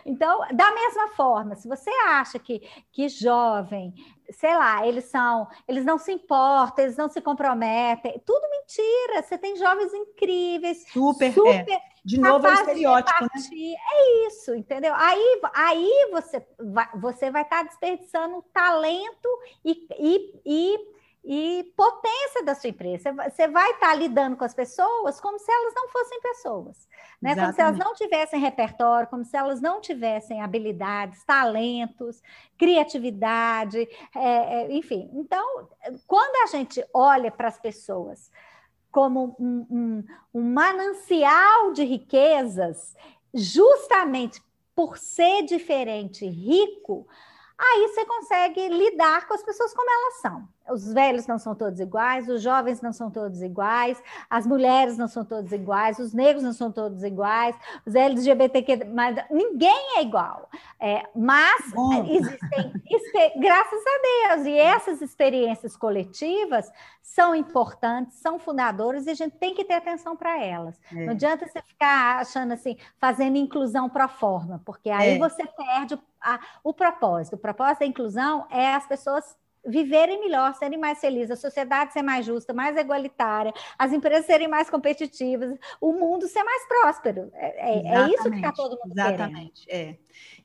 Então, da mesma forma, se você acha que, que jovem sei lá, eles são, eles não se importam, eles não se comprometem. Tudo mentira. Você tem jovens incríveis, super, super é. de novo é estereótipo, né? É isso, entendeu? Aí, aí você vai, você vai estar tá desperdiçando talento e, e, e e potência da sua empresa. Você vai estar lidando com as pessoas como se elas não fossem pessoas, né? Como se elas não tivessem repertório, como se elas não tivessem habilidades, talentos, criatividade, é, é, enfim. Então, quando a gente olha para as pessoas como um, um, um manancial de riquezas, justamente por ser diferente, rico, aí você consegue lidar com as pessoas como elas são os velhos não são todos iguais, os jovens não são todos iguais, as mulheres não são todos iguais, os negros não são todos iguais, os LGBTQ, mas ninguém é igual. É, mas Bom. existem, graças a Deus, e essas experiências coletivas são importantes, são fundadoras e a gente tem que ter atenção para elas. É. Não adianta você ficar achando assim, fazendo inclusão para forma, porque aí é. você perde a, o propósito. O propósito da inclusão é as pessoas viverem melhor, serem mais felizes, a sociedade ser mais justa, mais igualitária, as empresas serem mais competitivas, o mundo ser mais próspero. É, é, é isso que está todo mundo exatamente, querendo. É,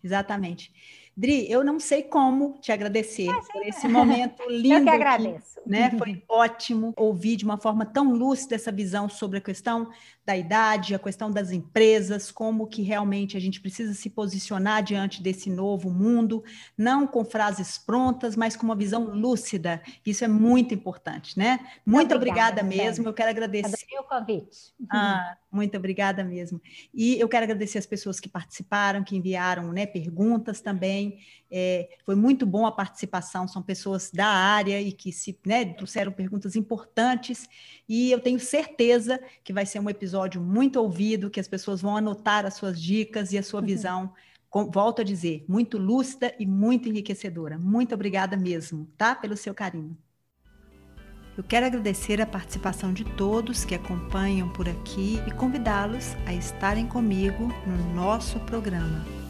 exatamente. Dri, eu não sei como te agradecer ah, por esse momento lindo. Eu que agradeço. Aqui, né? Foi ótimo ouvir de uma forma tão lúcida essa visão sobre a questão da idade, a questão das empresas, como que realmente a gente precisa se posicionar diante desse novo mundo, não com frases prontas, mas com uma visão lúcida. Isso é muito importante, né? Muito obrigada, obrigada mesmo. Eu quero agradecer. Adorei o convite. Ah, muito obrigada mesmo. E eu quero agradecer as pessoas que participaram, que enviaram né, perguntas também. É, foi muito bom a participação, são pessoas da área e que se né, trouxeram perguntas importantes, e eu tenho certeza que vai ser um episódio muito ouvido, que as pessoas vão anotar as suas dicas e a sua uhum. visão. Com, volto a dizer, muito lúcida e muito enriquecedora. Muito obrigada mesmo, tá? Pelo seu carinho. Eu quero agradecer a participação de todos que acompanham por aqui e convidá-los a estarem comigo no nosso programa.